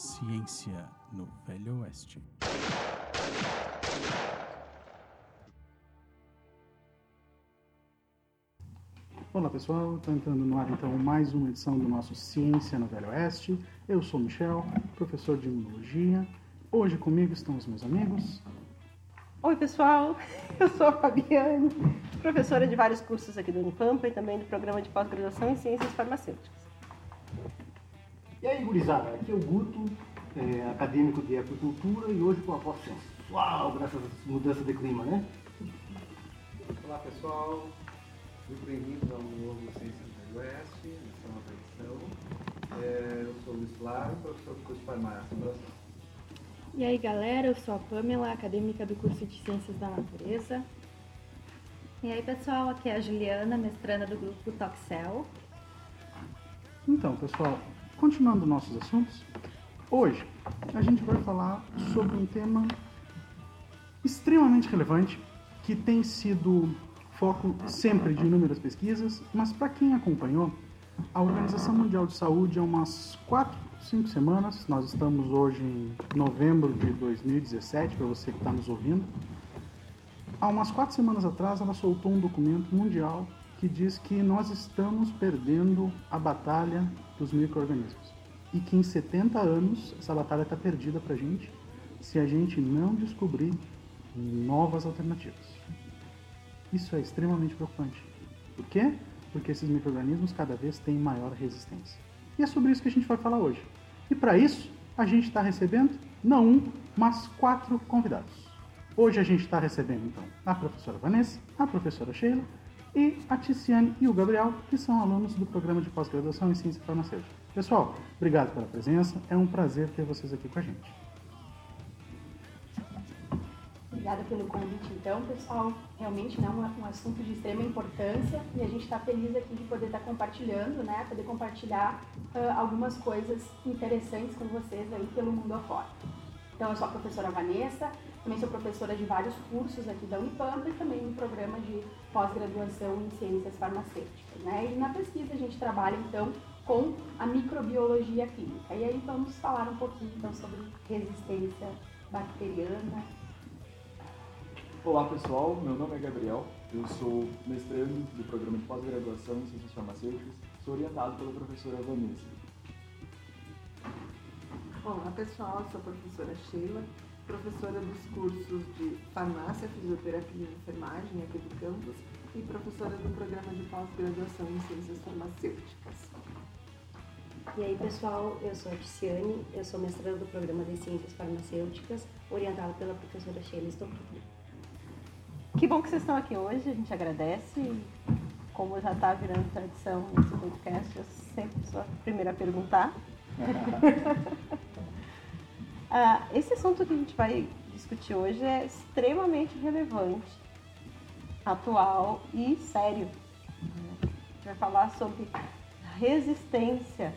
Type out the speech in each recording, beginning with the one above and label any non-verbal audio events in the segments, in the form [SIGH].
Ciência no Velho Oeste. Olá pessoal, está entrando no ar então mais uma edição do nosso Ciência no Velho Oeste. Eu sou Michel, professor de Imunologia. Hoje comigo estão os meus amigos. Oi pessoal, [LAUGHS] eu sou a Fabiane, professora de vários cursos aqui do Unipampa e também do programa de pós-graduação em Ciências Farmacêuticas. E aí, gurizada, aqui é o Guto, é, acadêmico de apicultura e hoje com a voz sensual, graças às mudanças de clima, né? Olá pessoal, muito bem-vindos ao novo Ciências do Oeste, essa é uma tradição. É, eu sou o Luiz Flávio, professor do curso de farmácia no Brasil. E aí galera, eu sou a Pamela, acadêmica do curso de Ciências da Natureza. E aí pessoal, aqui é a Juliana, mestranda do grupo Toxel. Então, pessoal, continuando nossos assuntos, hoje a gente vai falar sobre um tema extremamente relevante que tem sido foco sempre de inúmeras pesquisas, mas para quem acompanhou, a Organização Mundial de Saúde há umas 4, 5 semanas, nós estamos hoje em novembro de 2017, para você que está nos ouvindo, há umas 4 semanas atrás ela soltou um documento mundial que diz que nós estamos perdendo a batalha dos micro-organismos. E que em 70 anos essa batalha está perdida para a gente se a gente não descobrir novas alternativas. Isso é extremamente preocupante. Por quê? Porque esses micro-organismos cada vez têm maior resistência. E é sobre isso que a gente vai falar hoje. E para isso, a gente está recebendo não um, mas quatro convidados. Hoje a gente está recebendo então a professora Vanessa, a professora Sheila e a Ticiane e o Gabriel, que são alunos do programa de pós-graduação em Ciência Farmacêutica. Pessoal, obrigado pela presença, é um prazer ter vocês aqui com a gente. Obrigada pelo convite, então, pessoal. Realmente né, um, um assunto de extrema importância e a gente está feliz aqui de poder estar tá compartilhando, né, poder compartilhar uh, algumas coisas interessantes com vocês aí pelo mundo afora. Então, eu sou a professora Vanessa, também sou professora de vários cursos aqui da Unipampa e também no programa de pós-graduação em ciências farmacêuticas. Né? E na pesquisa a gente trabalha, então, com a microbiologia clínica. E aí vamos falar um pouquinho, então, sobre resistência bacteriana Olá pessoal, meu nome é Gabriel, eu sou mestrando do programa de pós-graduação em Ciências Farmacêuticas, sou orientado pela professora Vanessa. Olá pessoal, sou a professora Sheila, professora dos cursos de Farmácia, Fisioterapia e Enfermagem aqui do campus e professora do programa de pós-graduação em Ciências Farmacêuticas. E aí pessoal, eu sou a Ticiane, eu sou mestranda do programa de Ciências Farmacêuticas, orientada pela professora Sheila Stockley. Que bom que vocês estão aqui hoje, a gente agradece. Como já está virando tradição nesse podcast, eu sempre sou a primeira a perguntar. [LAUGHS] ah, esse assunto que a gente vai discutir hoje é extremamente relevante, atual e sério. A gente vai falar sobre resistência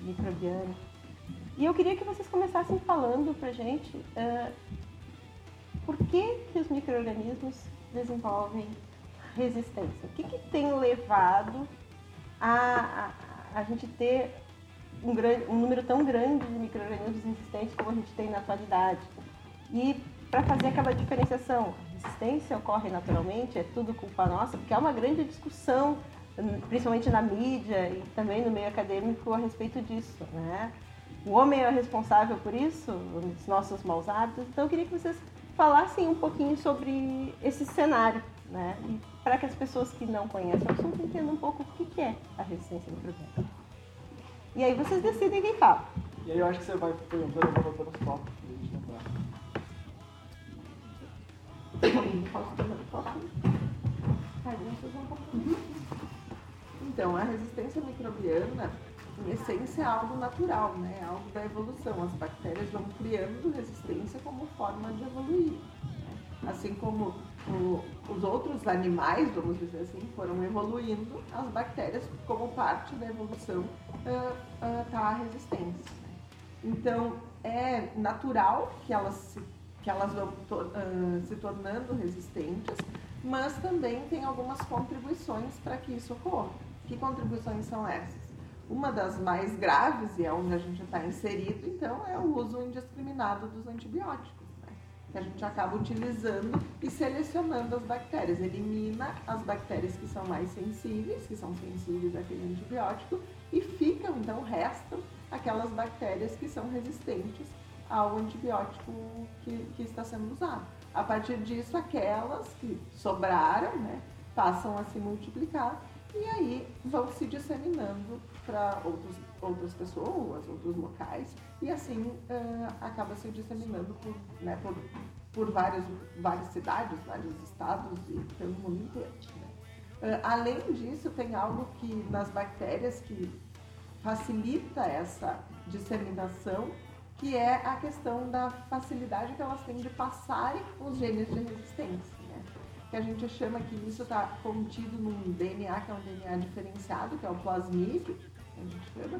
microbiana. E eu queria que vocês começassem falando pra gente uh, por que, que os micro-organismos desenvolvem resistência? O que, que tem levado a, a, a gente ter um, grande, um número tão grande de micro-organismos resistentes como a gente tem na atualidade? E para fazer aquela diferenciação, resistência ocorre naturalmente, é tudo culpa nossa, porque há uma grande discussão, principalmente na mídia e também no meio acadêmico, a respeito disso. Né? O homem é responsável por isso, os nossos maus hábitos. Então, eu queria que vocês falassem um pouquinho sobre esse cenário, né? Para que as pessoas que não conhecem o assunto entendam um pouco o que é a resistência microbiana. E aí vocês decidem quem fala. E aí eu acho que você vai perguntando, eu vou botando os tópicos pra gente lembrar. Então, a resistência microbiana em essência é algo natural, né? É algo da evolução. As bactérias vão criando resistência como forma de evoluir. Né? Assim como o, os outros animais, vamos dizer assim, foram evoluindo, as bactérias, como parte da evolução, está a resistência. Né? Então, é natural que elas se, que elas vão to, uh, se tornando resistentes, mas também tem algumas contribuições para que isso ocorra. Que contribuições são essas? Uma das mais graves, e é onde a gente está inserido, então, é o uso indiscriminado dos antibióticos? Que a gente acaba utilizando e selecionando as bactérias. Elimina as bactérias que são mais sensíveis, que são sensíveis àquele antibiótico, e ficam, então, restam aquelas bactérias que são resistentes ao antibiótico que, que está sendo usado. A partir disso, aquelas que sobraram, né, passam a se multiplicar e aí vão se disseminando para outras pessoas, outros locais, e assim uh, acaba se disseminando por, né, por, por várias, várias cidades, vários estados e pelo mundo inteiro. Né? Uh, além disso, tem algo que nas bactérias que facilita essa disseminação, que é a questão da facilidade que elas têm de passarem os genes de resistência que a gente chama que isso está contido num DNA, que é um DNA diferenciado, que é o plasmídio, a gente chama.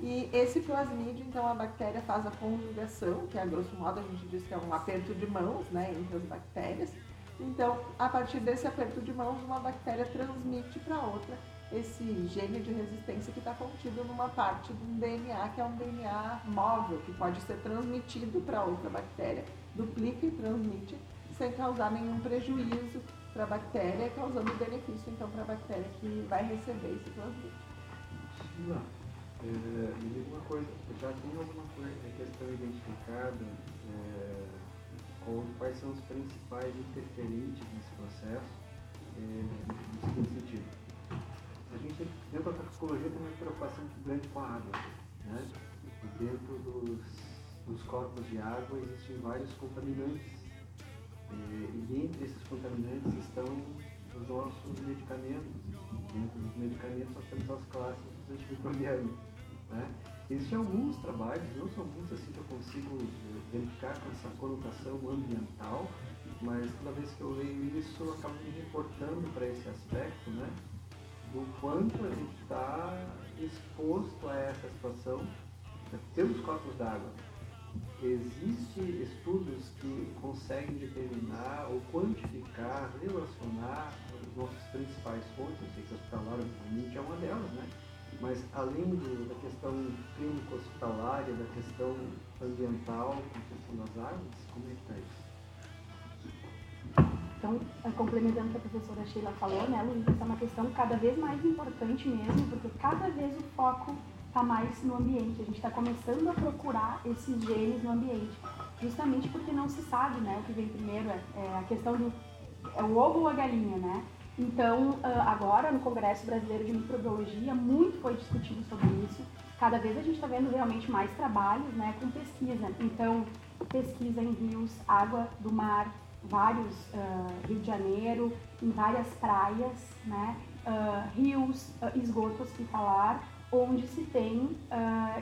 E esse plasmídio, então, a bactéria faz a conjugação, que a grosso modo a gente diz que é um aperto de mãos, né, entre as bactérias. Então, a partir desse aperto de mãos, uma bactéria transmite para outra esse gene de resistência que está contido numa parte de um DNA, que é um DNA móvel, que pode ser transmitido para outra bactéria, duplica e transmite sem causar nenhum prejuízo para a bactéria, causando benefício então para a bactéria que vai receber esse plasmídio. Sheila, é, me diga uma coisa, já tem alguma coisa, questão identificada, é, ou quais são os principais interferentes nesse processo, é, no seguinte sentido. A gente, dentro da toxicologia, tem uma preocupação muito grande com a água. Né? E dentro dos, dos corpos de água existem vários contaminantes e, dentre esses contaminantes estão os nossos medicamentos. Dentro dos medicamentos nós temos as classes dos antimicrobianos. Né? Existem alguns trabalhos, não são muitos assim que eu consigo eh, verificar com essa conotação ambiental, mas toda vez que eu leio isso eu acabo me reportando para esse aspecto, né? Do quanto a gente está exposto a essa situação pelos corpos d'água Existem estudos que conseguem determinar ou quantificar, relacionar as nossas principais fontes, eu sei que hospitalar, obviamente, é uma delas, né? Mas além do, da questão clínico-hospitalária, da questão ambiental, com a questão das águas, como é que está isso? Então, é, complementando o que a professora Sheila falou, né, Luiz, essa é uma questão cada vez mais importante mesmo, porque cada vez o foco está mais no ambiente. A gente está começando a procurar esses genes no ambiente, justamente porque não se sabe, né? O que vem primeiro é, é a questão do é o ovo ou a galinha, né? Então, ah, agora no Congresso Brasileiro de Microbiologia, muito foi discutido sobre isso. Cada vez a gente está vendo realmente mais trabalhos né, com pesquisa. Então, pesquisa em rios, água do mar, vários, uh, Rio de Janeiro, em várias praias, né, uh, rios, uh, esgoto hospitalar, onde se tem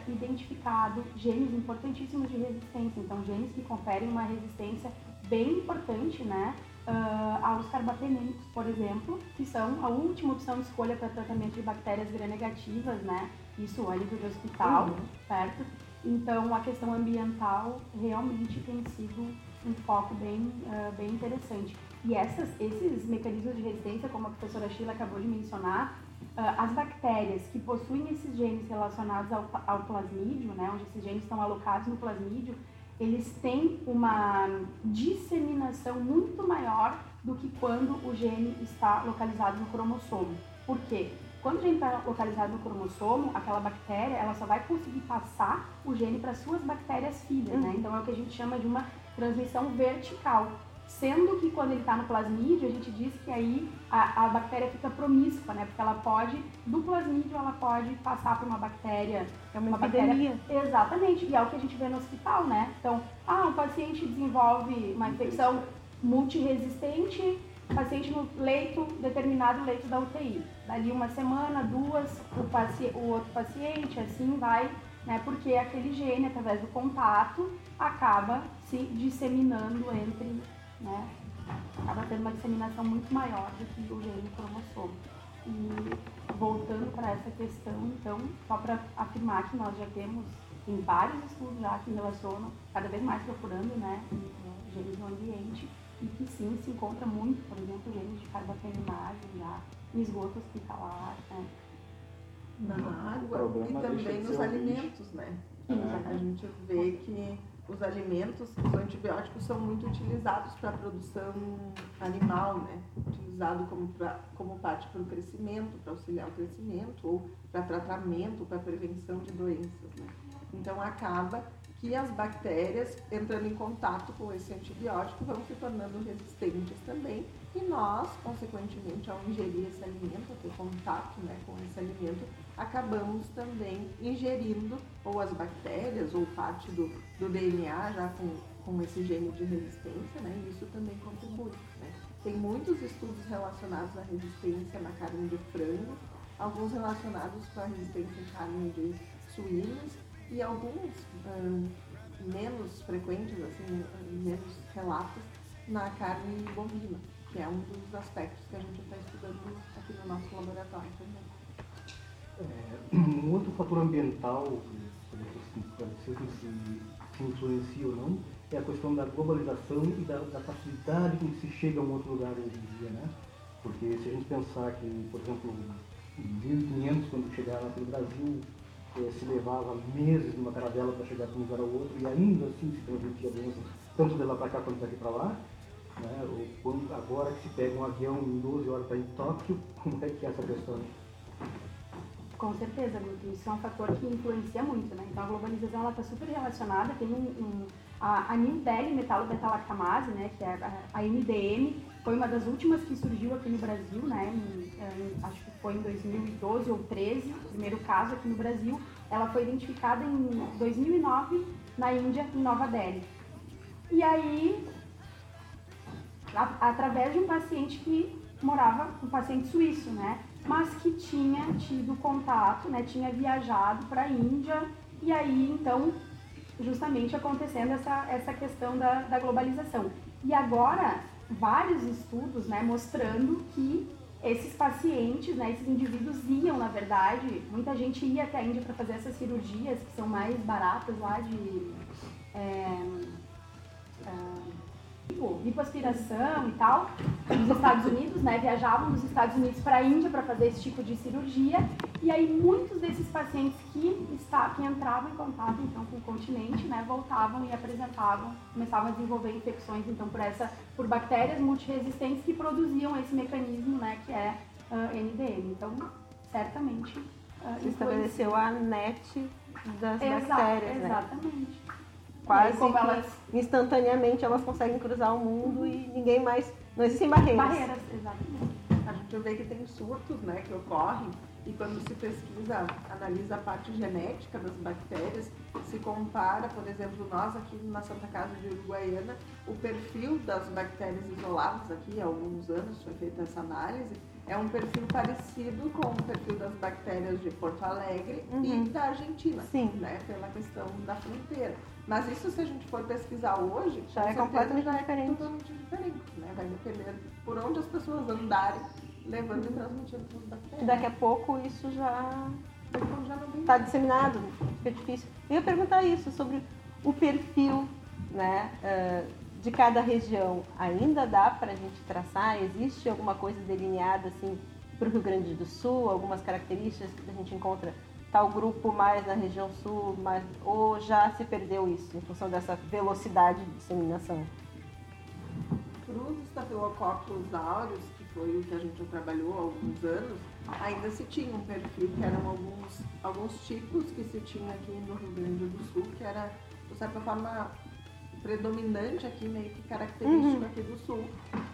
identificado genes importantíssimos de resistência, então genes que conferem uma resistência bem importante né, uh, aos carbapenêmicos, por exemplo, que são a última opção de escolha para tratamento de bactérias gram-negativas, né, isso a nível de hospital, uhum. certo? Então a questão ambiental realmente tem sido um foco bem, uh, bem interessante. E essas, esses mecanismos de resistência, como a professora Sheila acabou de mencionar, ah, as bactérias que possuem esses genes relacionados ao, ao plasmídio, né, onde esses genes estão alocados no plasmídio, eles têm uma disseminação muito maior do que quando o gene está localizado no cromossomo. Por quê? Quando o gene está localizado no cromossomo, aquela bactéria ela só vai conseguir passar o gene para suas bactérias filhas, né? uhum. né? Então é o que a gente chama de uma transmissão vertical. Sendo que quando ele está no plasmídio, a gente diz que aí a, a, bactéria fica promíscua, né? Porque ela pode, do plasmídio, ela pode passar por uma bactéria. É uma, uma bactéria. Exatamente. E é o que a gente vê no hospital, né? Então, ah, um paciente desenvolve uma infecção multiresistente, paciente no leito, determinado leito da UTI. Dali uma semana, duas, o, paci o outro paciente, assim vai, né? Porque aquele gene, através do contato, acaba se disseminando entre né? Acaba tendo uma disseminação muito maior do que o gene cromossomo. E voltando para essa questão, então, só para afirmar que nós já temos, em vários estudos já que relacionam, cada vez mais procurando, né, genes no ambiente, e que sim se encontra muito, por exemplo, genes de carboteninase já em esgoto hospitalar, né? na água e também nos alimentos, né? É. A gente vê que os alimentos, os antibióticos são muito utilizados para a produção animal, né? Utilizado como, pra, como parte para o crescimento, para auxiliar o crescimento, ou para tratamento, para prevenção de doenças, né? Então acaba que as bactérias, entrando em contato com esse antibiótico, vão se tornando resistentes também. E nós, consequentemente, ao ingerir esse alimento, ao ter contato né, com esse alimento, acabamos também ingerindo ou as bactérias ou parte do, do DNA já com, com esse gene de resistência, né? E isso também contribui. Né? Tem muitos estudos relacionados à resistência na carne de frango, alguns relacionados com a resistência em carne de suínos e alguns hum, menos frequentes, assim, menos relatos na carne bovina, que é um dos aspectos que a gente está estudando aqui no nosso laboratório. É, um outro fator ambiental, se, se influencia ou não, é a questão da globalização e da, da facilidade com que se chega a um outro lugar hoje em dia, né? Porque se a gente pensar que, por exemplo, em 1500, quando chegaram aqui no Brasil, eh, se levava meses numa caravela para chegar de um lugar ao outro e ainda assim se transmitia doença, tanto de lá para cá quanto daqui para lá. Né? Ou quando, agora que se pega um avião em 12 horas para ir em Tóquio, [LAUGHS] como é que é essa questão? Com certeza, Guto. Isso é um fator que influencia muito, né? Então a globalização ela está super relacionada. Tem um, um a, a Nildel metalobeta-lactamase, né? Que é a, a foi uma das últimas que surgiu aqui no Brasil, né? Em, em, acho que foi em 2012 ou 13, o primeiro caso aqui no Brasil. Ela foi identificada em 2009 na Índia, em Nova Delhi. E aí, a, através de um paciente que morava, um paciente suíço, né? Mas que tinha tido contato, né? Tinha viajado para a Índia e aí, então, justamente acontecendo essa, essa questão da, da globalização. E agora, vários estudos, né? Mostrando que esses pacientes, né, esses indivíduos iam, na verdade, muita gente ia até a Índia para fazer essas cirurgias que são mais baratas lá de é, tipo, lipoaspiração e tal, nos Estados Unidos, né, viajavam dos Estados Unidos para a Índia para fazer esse tipo de cirurgia, e aí muitos desses pacientes que, está, que entravam em contato então com o continente, né, voltavam e apresentavam, começavam a desenvolver infecções então por essa, por bactérias multiresistentes que produziam esse mecanismo, né, que é uh, NDM. Então, certamente uh, Se estabeleceu a net das Exa bactérias, né? Exatamente. Quase como que elas- instantaneamente elas conseguem cruzar o mundo e ninguém mais. Não existem barreiras. Barreiras, exatamente. A gente vê que tem surtos né, que ocorrem e quando se pesquisa, analisa a parte genética das bactérias, se compara, por exemplo, nós aqui na Santa Casa de Uruguaiana, o perfil das bactérias isoladas aqui há alguns anos foi feita essa análise, é um perfil parecido com o perfil das bactérias de Porto Alegre e Uhum. da Argentina, Sim. né, pela questão da fronteira. Mas isso se a gente for pesquisar hoje, Já é completamente é diferente. totalmente diferente, né? Vai depender por onde as pessoas andarem, levando e transmitindo para as bactérias. E daqui a pouco isso já está disseminado, fica difícil. Eu ia perguntar isso sobre o perfil né, eh, de cada região. Ainda dá para a gente traçar? Existe alguma coisa delineada assim para o Rio Grande do Sul? Algumas características que a gente encontra tal grupo mais na região sul, mais, ou já se perdeu isso em função dessa velocidade de disseminação? Para os estafilococcus aureus, que foi o que a gente trabalhou há alguns anos, ainda se tinha um perfil que eram alguns, alguns tipos que se tinha aqui no Rio Grande do Sul, que era, de certa forma, predominante aqui, meio que característico Uhum. aqui do Sul.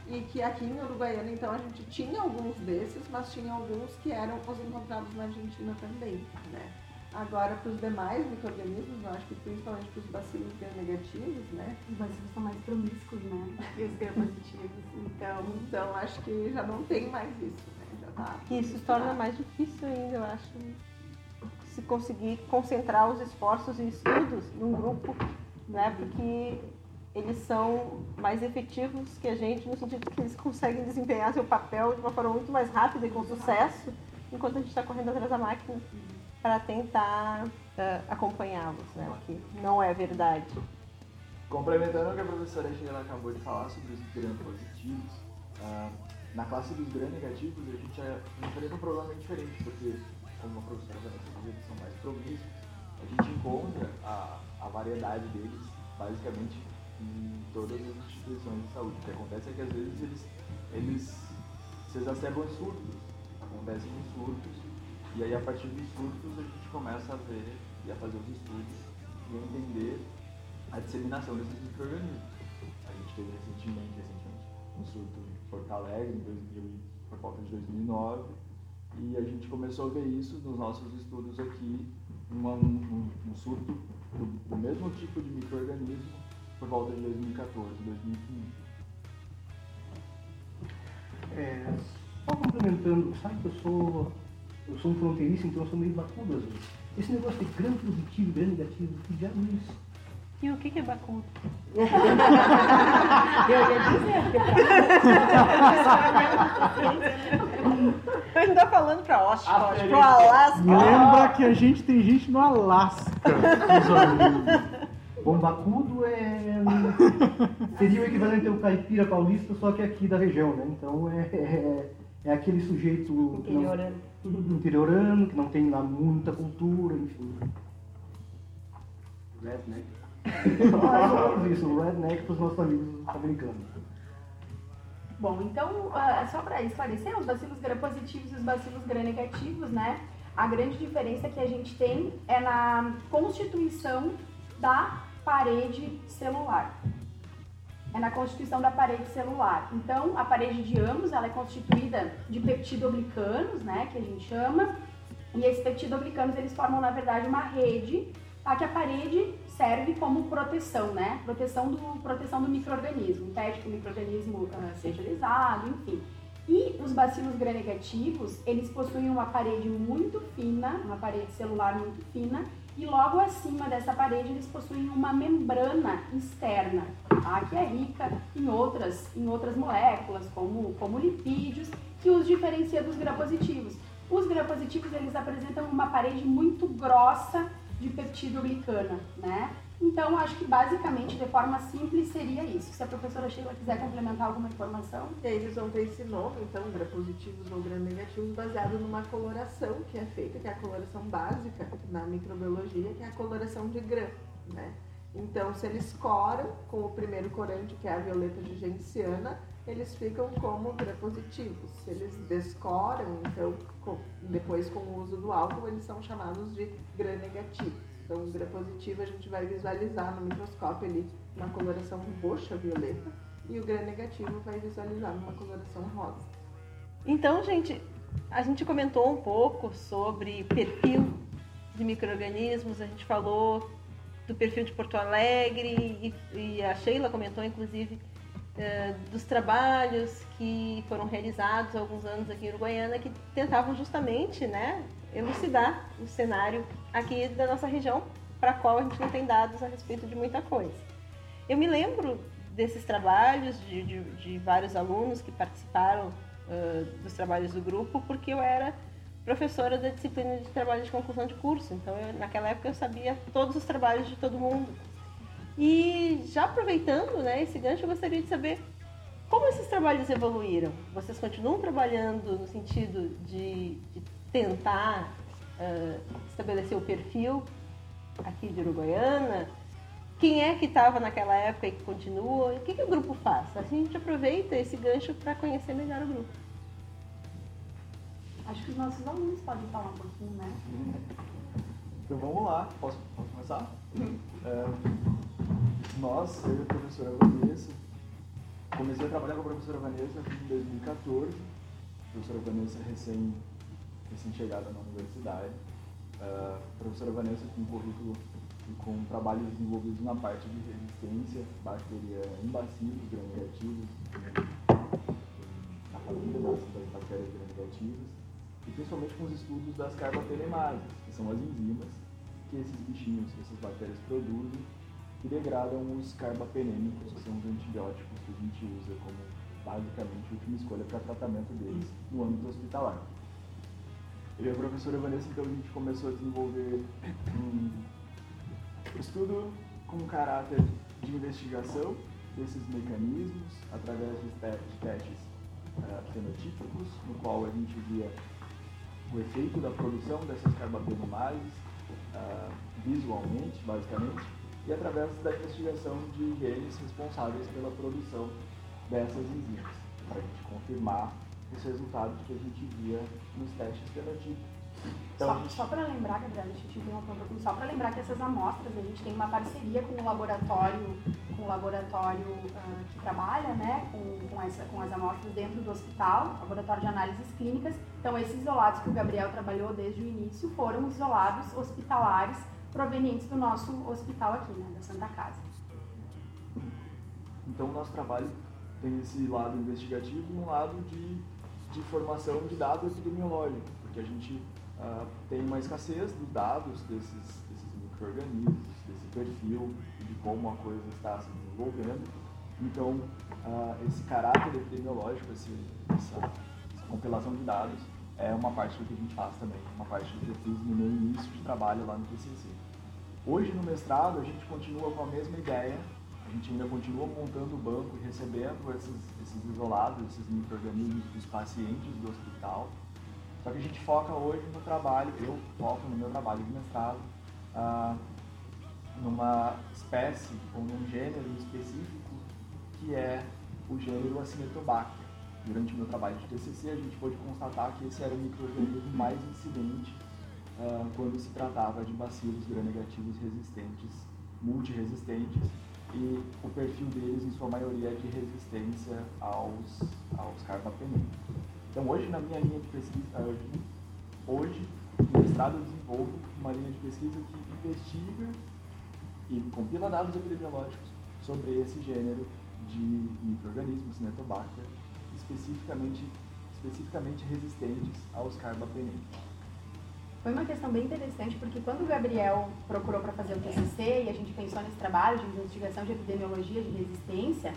E que aqui em Uruguaiana, então, a gente tinha alguns desses, mas tinha alguns que eram os encontrados na Argentina também, né? Agora, para os demais micro-organismos, eu acho que principalmente para os bacilos gram-negativos, né? Os bacilos são mais promíscuos, né? E os gram-positivos. Então, Então, acho que já não tem mais isso, né? Já tá Isso torna mais difícil ainda, eu acho, se conseguir concentrar os esforços e estudos num grupo, né? Porque eles são mais efetivos que a gente, no sentido que eles conseguem desempenhar seu papel de uma forma muito mais rápida e com sucesso, enquanto a gente está correndo atrás da máquina para tentar eh, acompanhá-los, né? O que não é verdade. Complementando o que a professora Sheila acabou de falar sobre os gram-positivos, ah, na classe dos gram-negativos a gente já enfrenta um problema bem diferente, porque como a professora Vanessa disse, são mais promíscuos, a gente encontra a, a variedade deles basicamente em todas as instituições de saúde. O que acontece é que às vezes eles, eles se exacerbam surtos, acontecem em surtos, e aí a partir dos surtos a gente começa a ver e a fazer os estudos e a entender a disseminação desses micro-organismos. A gente teve recentemente, recentemente um surto em Porto Alegre, em 2000, por volta de 2009, e a gente começou a ver isso nos nossos estudos aqui, uma, um, um, surto do, do, mesmo tipo de microorganismo por volta de 2014, 2015. É, só complementando, sabe que eu sou, eu sou um fronteiriço, então eu sou meio bacudo às vezes. Esse negócio de gram positivo e gram negativo, que diabo é isso? E o que, que é bacudo? eu ia dizer, porque ainda tá falando pra Oshkosh, pro Alasca. Lembra que a gente tem gente no Alasca. Bombacudo é. seria o equivalente ao caipira paulista, só que aqui da região, né? Então é, é, é aquele sujeito. Interiorano. Que não, interiorano, que não tem lá muita cultura, enfim. Redneck. [LAUGHS] Ah, isso, o redneck para os nossos amigos americanos. Bom, então, uh, só para esclarecer, os bacilos gram-positivos e os bacilos gram-negativos, né? A grande diferença que a gente tem é na constituição da parede celular. É na constituição da parede celular. Então, a parede de ambos, ela é constituída de peptidoglicanos, né, que a gente chama, e esses peptidoglicanos, eles formam, na verdade, uma rede, tá, que a parede serve como proteção, né? Proteção do, proteção do microorganismo, impede que o microorganismo uh, seja lesado, enfim. E os bacilos gram-negativos, eles possuem uma parede muito fina, uma parede celular muito fina, e logo acima dessa parede eles possuem uma membrana externa, tá? que é rica em outras, em outras moléculas, como, como lipídios, que os diferencia dos gram-positivos. Os gram-positivos eles apresentam uma parede muito grossa de peptidoglicana, né? Então, acho que basicamente, de forma simples, seria isso. Se a professora Sheila quiser complementar alguma informação. Eles vão ter esse nome, então, gram-positivos ou gram-negativos, baseado numa coloração que é feita, que é a coloração básica na microbiologia, que é a coloração de gram, né? Então, se eles coram com o primeiro corante, que é a violeta de genciana, eles ficam como gram-positivos. Se eles descoram, então, com, depois com o uso do álcool, eles são chamados de gram-negativos. Então, o gram-positivo a gente vai visualizar no microscópio ali uma coloração roxa, violeta, e o gram-negativo vai visualizar numa coloração rosa. Então, gente, a gente comentou um pouco sobre perfil de micro-organismos, a gente falou do perfil de Porto Alegre e, e a Sheila comentou, inclusive, dos trabalhos que foram realizados há alguns anos aqui em Uruguaiana que tentavam justamente né, elucidar o cenário aqui da nossa região, para a qual a gente não tem dados a respeito de muita coisa. Eu me lembro desses trabalhos, de, de, de vários alunos que participaram uh, dos trabalhos do grupo, porque eu era professora da disciplina de trabalho de conclusão de curso, então eu, naquela época eu sabia todos os trabalhos de todo mundo. E já aproveitando né, esse gancho, eu gostaria de saber como esses trabalhos evoluíram. Vocês continuam trabalhando no sentido de, de tentar uh, estabelecer o perfil aqui de Uruguaiana? Quem é que estava naquela época e que continua? O que, que o grupo faz? Assim a gente aproveita esse gancho para conhecer melhor o grupo. Acho que os nossos alunos podem falar um pouquinho, né? Então vamos lá, posso, posso começar? [LAUGHS] É, nós, eu e a professora Vanessa, comecei a trabalhar com a professora Vanessa em 2014. A professora Vanessa recém, recém chegada na universidade. Uh, a professora Vanessa tem um currículo com trabalhos desenvolvidos na parte de resistência em bacilos gram-negativos, na família das, bactérias gram-negativas, e principalmente com os estudos das carbapenemases, que são as enzimas que esses bichinhos, que essas bactérias produzem que degradam os carbapenêmicos, que são os antibióticos que a gente usa como basicamente última escolha para tratamento deles no âmbito hospitalar. E a professora Vanessa, então, a gente começou a desenvolver um estudo com caráter de investigação desses mecanismos através de testes uh, fenotípicos, no qual a gente via o efeito da produção dessas carbapenemases uh, visualmente, basicamente, e através da investigação de genes responsáveis pela produção dessas enzimas, para a gente confirmar os resultados que a gente via nos testes fenotipos. Então, só, gente... só para lembrar, Gabriel, deixa eu te interromper um pouquinho, só para lembrar que essas amostras, a gente tem uma parceria com o laboratório, com o laboratório uh, que trabalha né, com, com, essa, com as amostras dentro do hospital, laboratório de análises clínicas. Então, esses isolados que o Gabriel trabalhou desde o início foram isolados hospitalares provenientes do nosso hospital aqui, né, da Santa Casa. Então, nosso trabalho tem esse lado investigativo e um lado de, de formação de dados epidemiológicos, porque a gente uh, tem uma escassez dos dados desses, desses micro-organismos, desse perfil, de como a coisa está se desenvolvendo. Então, uh, esse caráter epidemiológico, esse, essa, essa, compilação de dados, é uma parte do que a gente faz também, uma parte do que eu fiz no meu início de trabalho lá no TCC. Hoje, no mestrado, a gente continua com a mesma ideia, a gente ainda continua montando o banco e recebendo esses, esses isolados, esses micro-organismos dos pacientes do hospital, só que a gente foca hoje no trabalho, eu foco no meu trabalho de mestrado, ah, numa espécie ou num gênero específico que é o gênero Acinetobacter. Durante o meu trabalho de TCC, a gente pôde constatar que esse era o microorganismo mais incidente ah, quando se tratava de bacilos gram-negativos resistentes, multiresistentes, e o perfil deles, em sua maioria, é de resistência aos, aos carbapenemas. Então, hoje, na minha linha de pesquisa, eh, hoje, no mestrado, eu desenvolvo uma linha de pesquisa que investiga e compila dados epidemiológicos sobre esse gênero de micro-organismos, Netobacter, especificamente, especificamente resistentes aos carbapenemas. Foi uma questão bem interessante, porque quando o Gabriel procurou para fazer o TCC e a gente pensou nesse trabalho de investigação de epidemiologia de resistência,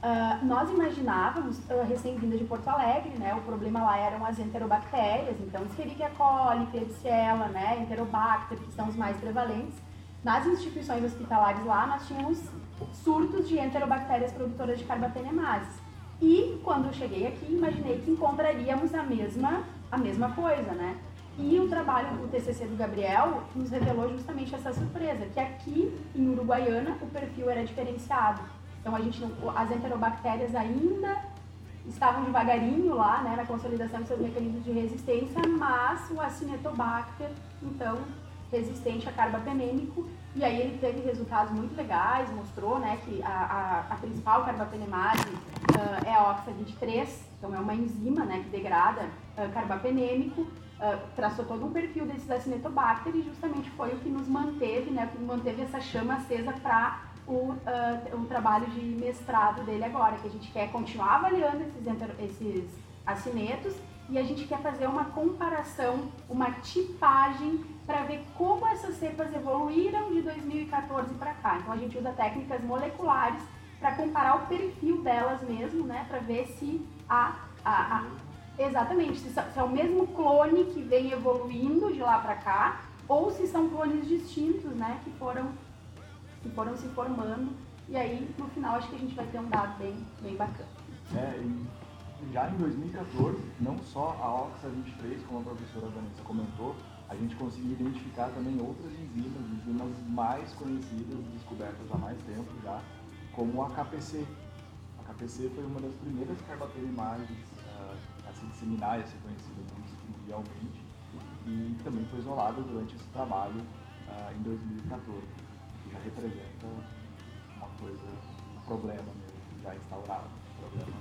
Uh, nós imaginávamos, uh, recém-vinda de Porto Alegre, né, o problema lá eram as enterobactérias, então Escherichia coli, Klebsiella, né, Enterobacter, que são os mais prevalentes. Nas instituições hospitalares lá, nós tínhamos surtos de enterobactérias produtoras de carbapenemases. E quando eu cheguei aqui, imaginei que encontraríamos a mesma, a mesma coisa, né? E o trabalho do TCC do Gabriel nos revelou justamente essa surpresa, que aqui em Uruguaiana o perfil era diferenciado. Então a gente as enterobactérias ainda estavam devagarinho lá, né, na consolidação dos seus mecanismos de resistência, mas o Acinetobacter, então, resistente a carbapenêmico, e aí ele teve resultados muito legais, mostrou, né, que a, a, a principal carbapenemase uh, é a OXA23, então é uma enzima, né, que degrada uh, carbapenêmico, uh, traçou todo um perfil desses Acinetobacter e justamente foi o que nos manteve, né, manteve essa chama acesa para o, uh, trabalho de mestrado dele agora, que a gente quer continuar avaliando esses, esses acinetos e a gente quer fazer uma comparação, uma tipagem para ver como essas cepas evoluíram de 2014 para cá. Então a gente usa técnicas moleculares para comparar o perfil delas mesmo, né, para ver se a, a, a exatamente se, se é o mesmo clone que vem evoluindo de lá para cá ou se são clones distintos, né, que foram que foram se formando. E aí, no final, acho que a gente vai ter um dado bem, bem bacana. É, já em 2014, não só a OXA 23, como a professora Vanessa comentou, a gente conseguiu identificar também outras enzimas, enzimas mais conhecidas, descobertas há mais tempo já, como a KPC. A KPC foi uma das primeiras carbapenemases a se disseminar e a ser conhecida mundialmente, e também foi isolada durante esse trabalho uh, em 2014 já representa uma coisa, um problema mesmo, já instaurado, um problema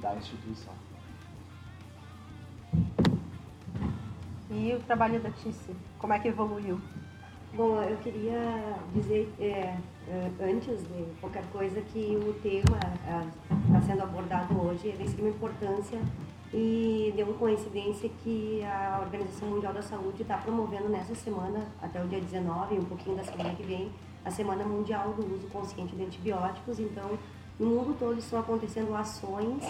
da instituição. E o trabalho da Tice, como é que evoluiu? Bom, eu queria dizer é, é antes de qualquer coisa que o tema está sendo abordado hoje é de extrema importância e deu coincidência que a Organização Mundial da Saúde está promovendo nessa semana, até o dia 19, um pouquinho da semana que vem, a Semana Mundial do Uso Consciente de Antibióticos. Então, no mundo todo estão acontecendo ações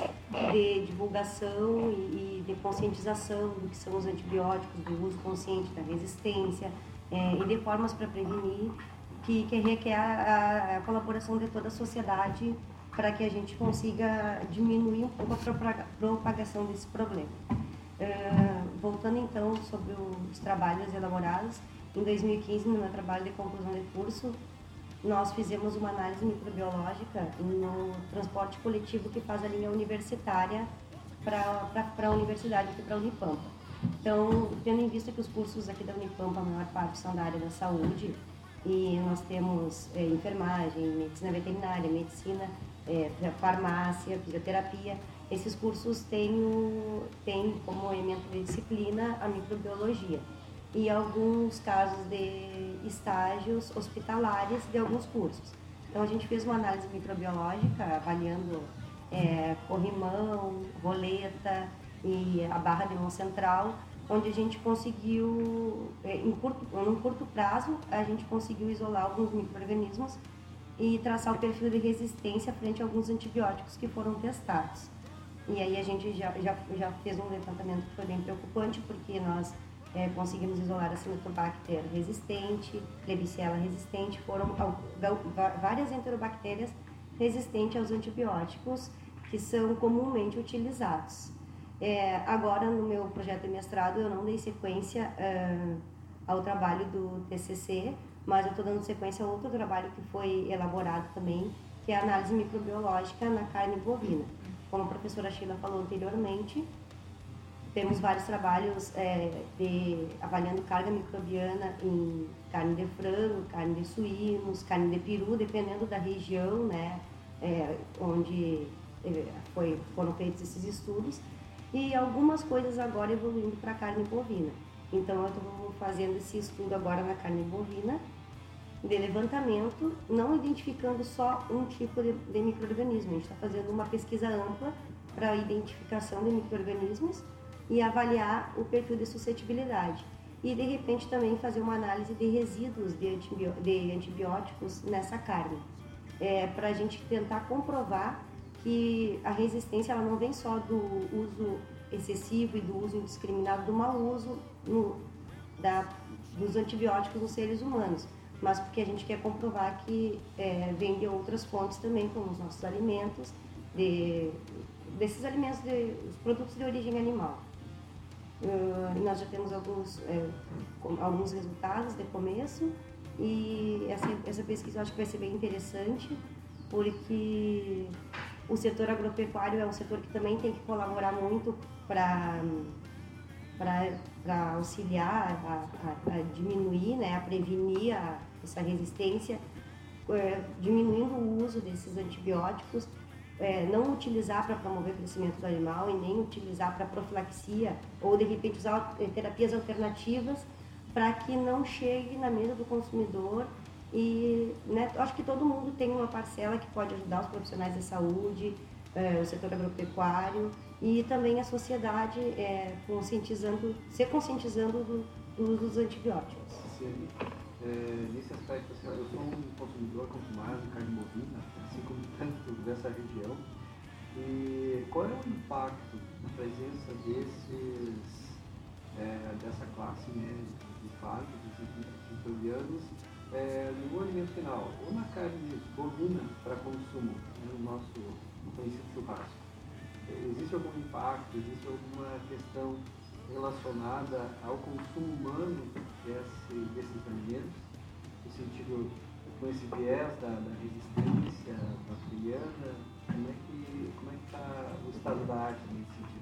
de divulgação e de conscientização do que são os antibióticos, do uso consciente, da resistência é, e de formas para prevenir, que, que requer a, a colaboração de toda a sociedade para que a gente consiga diminuir um pouco a propagação desse problema. Uh, voltando então sobre os trabalhos elaborados, em 2015, no meu trabalho de conclusão de curso, nós fizemos uma análise microbiológica no transporte coletivo que faz a linha universitária para a universidade aqui para a Unipampa. Então, tendo em vista que os cursos aqui da Unipampa, a maior parte são da área da saúde, e nós temos é, enfermagem, medicina veterinária, medicina, é, farmácia, fisioterapia. Esses cursos têm, o, têm como elemento de disciplina a microbiologia e alguns casos de estágios hospitalares de alguns cursos. Então a gente fez uma análise microbiológica avaliando é, corrimão, roleta e a barra de mão central, onde a gente conseguiu, é, em curto, curto prazo, a gente conseguiu isolar alguns micro-organismos e traçar o perfil de resistência frente a alguns antibióticos que foram testados. E aí a gente já, já, já fez um levantamento que foi bem preocupante, porque nós é, conseguimos isolar a Cinetobacter resistente, Klebsiella resistente, foram várias enterobactérias resistentes aos antibióticos que são comumente utilizados. É, agora, no meu projeto de mestrado, eu não dei sequência uh, ao trabalho do TCC, mas eu estou dando sequência a outro trabalho que foi elaborado também, que é a análise microbiológica na carne bovina. Como a professora Sheila falou anteriormente, temos vários trabalhos é, de, avaliando carga microbiana em carne de frango, carne de suínos, carne de peru, dependendo da região né, é, onde é, foi, foram feitos esses estudos. E algumas coisas agora evoluindo para a carne bovina. Então, eu estou fazendo esse estudo agora na carne bovina, de levantamento, não identificando só um tipo de, de microorganismo. A gente está fazendo uma pesquisa ampla para a identificação de microorganismos e avaliar o perfil de suscetibilidade. E de repente também fazer uma análise de resíduos de, de antibióticos nessa carne, é, para a gente tentar comprovar que a resistência ela não vem só do uso excessivo e do uso indiscriminado, do mau uso no, da, dos antibióticos nos seres humanos, mas porque a gente quer comprovar que é, vem de outras fontes também, como os nossos alimentos, de, desses alimentos, de, os produtos de origem animal. Uh, nós já temos alguns, é, alguns resultados de começo e essa, essa pesquisa eu acho que vai ser bem interessante porque o setor agropecuário é um setor que também tem que colaborar muito para para auxiliar a, a, a, diminuir, né, a prevenir a, essa resistência, é, diminuindo o uso desses antibióticos é, não utilizar para promover o crescimento do animal e nem utilizar para profilaxia ou de repente usar terapias alternativas para que não chegue na mesa do consumidor e né, acho que todo mundo tem uma parcela que pode ajudar os profissionais de saúde, é, o setor agropecuário e também a sociedade é, conscientizando, se conscientizando do, do uso dos antibióticos. É, nesse aspecto, assim, eu sou um consumidor mais de carne bovina, assim como tantos dessa região. E qual é o impacto da presença desses, é, dessa classe médica de fábricos, de italianos, é, no alimento final, ou na carne bovina para consumo, né, no nosso conhecido churrasco? Existe algum impacto, existe alguma questão relacionada ao consumo humano desse, desses alimentos, no sentido com esse viés da, da resistência bacteriana, como é que como é está o estado da arte nesse sentido?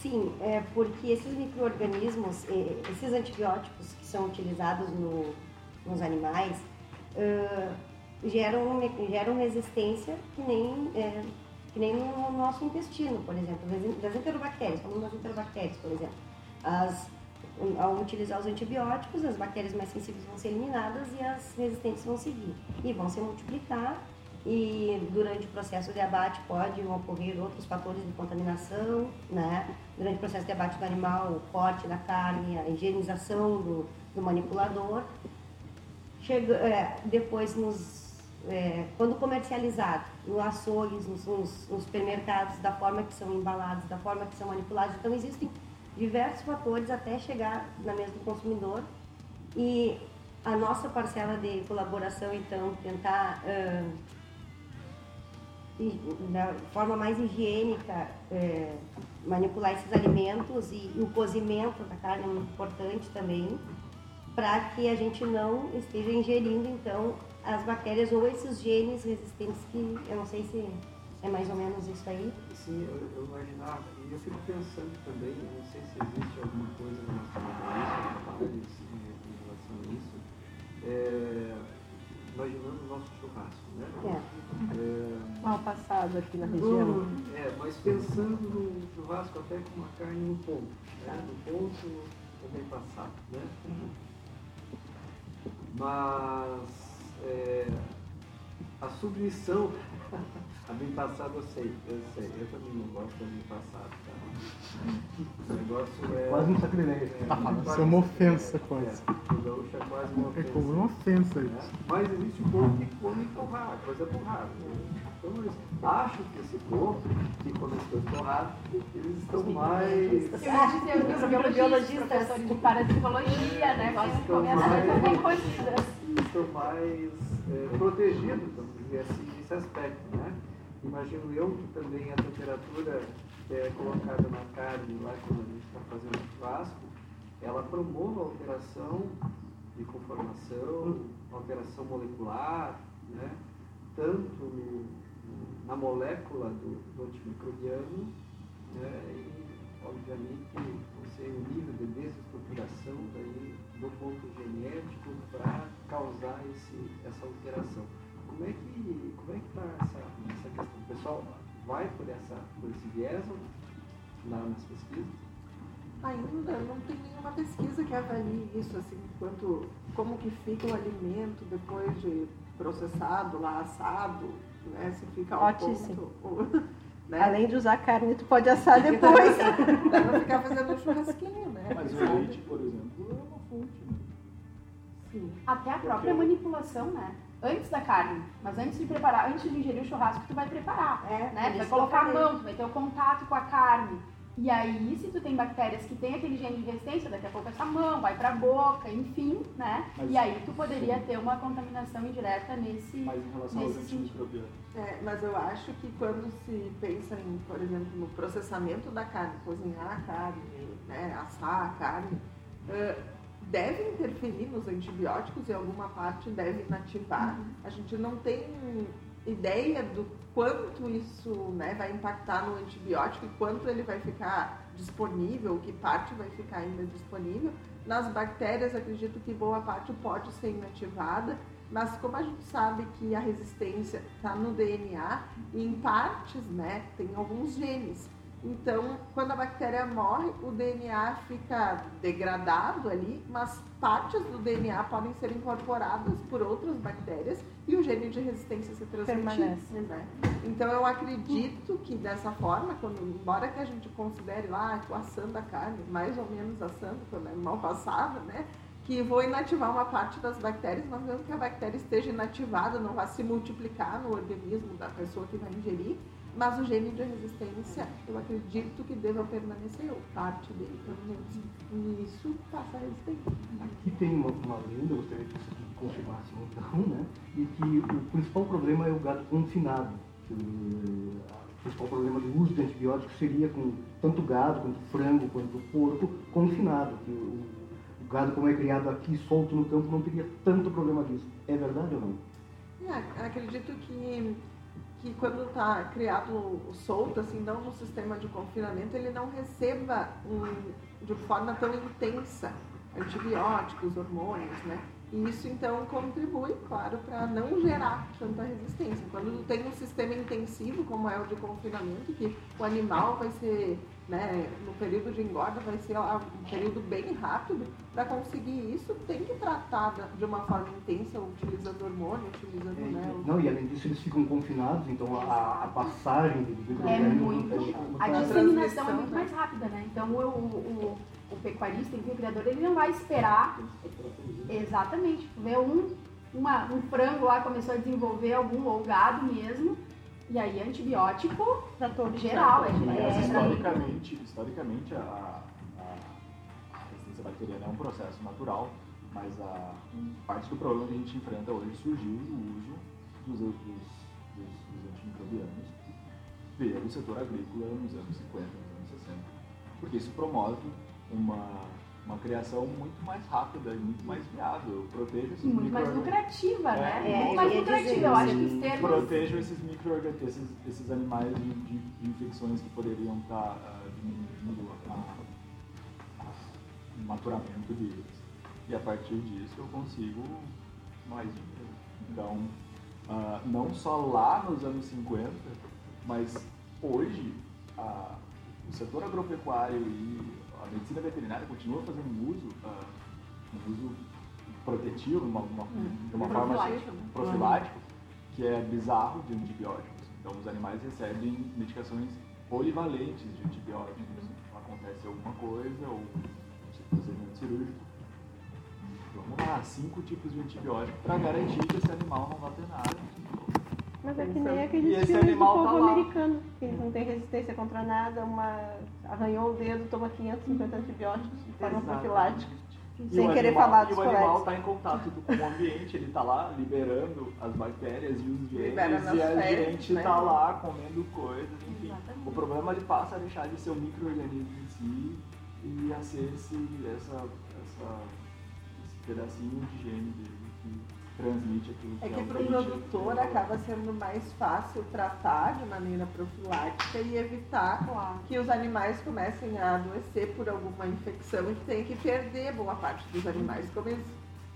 Sim, é porque esses micro-organismos, esses antibióticos que são utilizados no, nos animais, uh, geram, geram resistência que nem, é, que nem no nosso intestino, por exemplo, das enterobactérias, falando das enterobactérias, por exemplo. As, ao utilizar os antibióticos, as bactérias mais sensíveis vão ser eliminadas e as resistentes vão seguir e vão se multiplicar. E durante o processo de abate pode ocorrer outros fatores de contaminação, né? Durante o processo de abate do animal, o corte da carne, a higienização do, do manipulador. Chega, é, depois, nos, é, quando comercializado, no açougues, nos, nos, nos supermercados, da forma que são embalados, da forma que são manipulados. Então, existem diversos fatores até chegar na mesa do consumidor e a nossa parcela de colaboração então tentar da forma mais higiênica manipular esses alimentos e, e o cozimento da carne é muito importante também para que a gente não esteja ingerindo então as bactérias ou esses genes resistentes que eu não sei se é mais ou menos isso aí. Sim, eu, eu imaginava, e eu fico pensando também, eu não sei se existe alguma coisa relacionada a isso, em, relação a isso, é, imaginando o nosso churrasco, né? É, Mal passado aqui na região. é, mas pensando no churrasco até com uma carne no ponto, né? No ponto bem passado, né? Mas é, a submissão, [LAUGHS] a bem passada eu sei, eu sei, eu também não gosto da bem passada, tá? O negócio é. Quase um sacrilégio. É, Ah, quase isso é uma um ofensa, quase. É, o gaúcho é quase uma É ofensa. como uma ofensa né? isso. Mas existe o povo que come torrado, coisa torrada. né? Então eles acham que esse povo que come as coisas torradas, eles estão mais. Eu ia dizer, os biologistas, biologistas. de parasitologia, né? Gostam de Estão comer as coisas mais- bem cozidas. estão mais é, protegidos, vamos dizer assim, nesse aspecto, né? Imagino eu que também a temperatura que é colocada na carne lá quando a gente está fazendo o churrasco, ela promove a alteração de conformação, alteração molecular, né? Tanto no- na molécula do, do antimicrobiano, né? E, obviamente, você o nível de desestruturação daí do ponto genético para causar esse, essa alteração. Como é que como é que está essa, essa questão? Pessoal vai por essa por esse viés ou lá nas pesquisas? Ainda não tem nenhuma pesquisa que avalie isso, assim, quanto, como que fica o alimento depois de processado, lá assado, né? Se fica ao Ótimo. ponto. ou- né? Além de usar carne, tu pode assar [LAUGHS] depois. Pra não ficar fazendo um churrasquinho, né? Mas o leite, por exemplo, é uma fonte, né? Sim. Até a própria manipulação, né? Antes da carne, mas antes de preparar, antes de ingerir o churrasco, tu vai preparar, É, né? Tu vai colocar a mão, tu vai ter o contato com a carne. E aí, se tu tem bactérias que têm aquele gene de resistência, daqui a pouco essa mão vai pra boca, enfim, né? Mas- e aí tu poderia ter uma contaminação indireta nesse, Mas em relação aos nesse sentido. antimicrobianos. É, mas eu acho que quando se pensa em, por exemplo, no processamento da carne, cozinhar a carne, né, assar a carne, eh, deve interferir nos antibióticos e alguma parte deve inativar. A gente não tem ideia do quanto isso né, vai impactar no antibiótico e quanto ele vai ficar disponível, que parte vai ficar ainda disponível. Nas bactérias, acredito que boa parte pode ser inativada, mas como a gente sabe que a resistência está no DNA, em partes, né, tem alguns genes. Então, quando a bactéria morre, o DNA fica degradado ali, mas partes do DNA podem ser incorporadas por outras bactérias e o gene de resistência se transmite. Permanece. Né? Então, eu acredito que dessa forma, quando, embora que a gente considere lá, ah, tô assando a carne, mais ou menos assando, quando é mal passada, né? que vou inativar uma parte das bactérias, mas mesmo que a bactéria esteja inativada, não vai se multiplicar no organismo da pessoa que vai ingerir, mas o gene de resistência, eu acredito que deva permanecer, ou parte dele permanece. E isso passa a resistência. Aqui tem uma, uma lenda, eu gostaria que você confirmasse então, né? E que o principal problema é o gado confinado. Que, eh, o principal problema do uso de antibióticos seria com tanto gado, quanto frango, quanto porco confinado. Que o, o gado, como é criado aqui, solto no campo, não teria tanto problema disso. É verdade ou não? É, acredito que, que quando está criado solto, assim, não no sistema de confinamento, ele não receba um, de forma tão intensa antibióticos, hormônios, né? E isso então contribui, claro, para não gerar tanta resistência. Quando tem um sistema intensivo, como é o de confinamento, que o animal vai ser, né, no período de engorda, vai ser um período bem rápido, para conseguir isso, tem que tratar de uma forma intensa, utilizando hormônio, utilizando né, o- Não, e além disso, eles ficam confinados, então a, a passagem de É micro-organismos muito. A disseminação é muito né? mais rápida, né? Então o, o, o pecuarista, enfim, o criador, ele não vai esperar exatamente. Vê um, uma, um frango lá começou a desenvolver algum, ou gado mesmo, e aí antibiótico Pra todo geral, é, Mas é, historicamente, historicamente a, a- a resistência bacteriana é um processo natural, mas a parte do problema que a gente enfrenta hoje surgiu do uso dos, dos, dos, dos antimicrobianos do setor agrícola nos anos 50, nos anos 60. Porque isso promove uma, uma criação muito mais rápida e muito mais viável. Protege esses muito mais lucrativa, né? É, muito mais lucrativa. Eu acho que os termos. Protejam esses micro esses, esses animais de, de- de infecções que poderiam estar ah, diminuindo a- a- o maturamento deles. E a partir disso eu consigo mais dinheiro. Então, ah, não só lá nos anos 50, mas hoje a- o setor agropecuário e a medicina veterinária continua fazendo uso, ah, um uso protetivo, uma, uma, de uma forma Profilático. profilático, que é bizarro de antibióticos. Então, os animais recebem medicações polivalentes de antibióticos. Acontece alguma coisa, ou um procedimento cirúrgico. Vamos lá, cinco tipos de antibiótico para garantir que esse animal não vai ter nada. Mas é que nem e aqueles filmes do animal povo tá americano, que eles não têm resistência contra nada, uma... arranhou o dedo, toma 550 antibióticos de forma Exatamente. profilática. E Sem o querer animal- falar E dos o animal colegas. está em contato com o ambiente, ele está lá liberando as bactérias e os genes, e a fezes, gente né? está lá comendo coisas, enfim. O problema ele passa a deixar de ser o microorganismo em si e a ser esse, essa, essa, esse pedacinho de gene dele que transmite aquilo que É é, que para o produtor acaba sendo mais fácil tratar de maneira profilática e evitar que os animais comecem a adoecer por alguma infecção e que tenha que perder boa parte dos animais. Como eles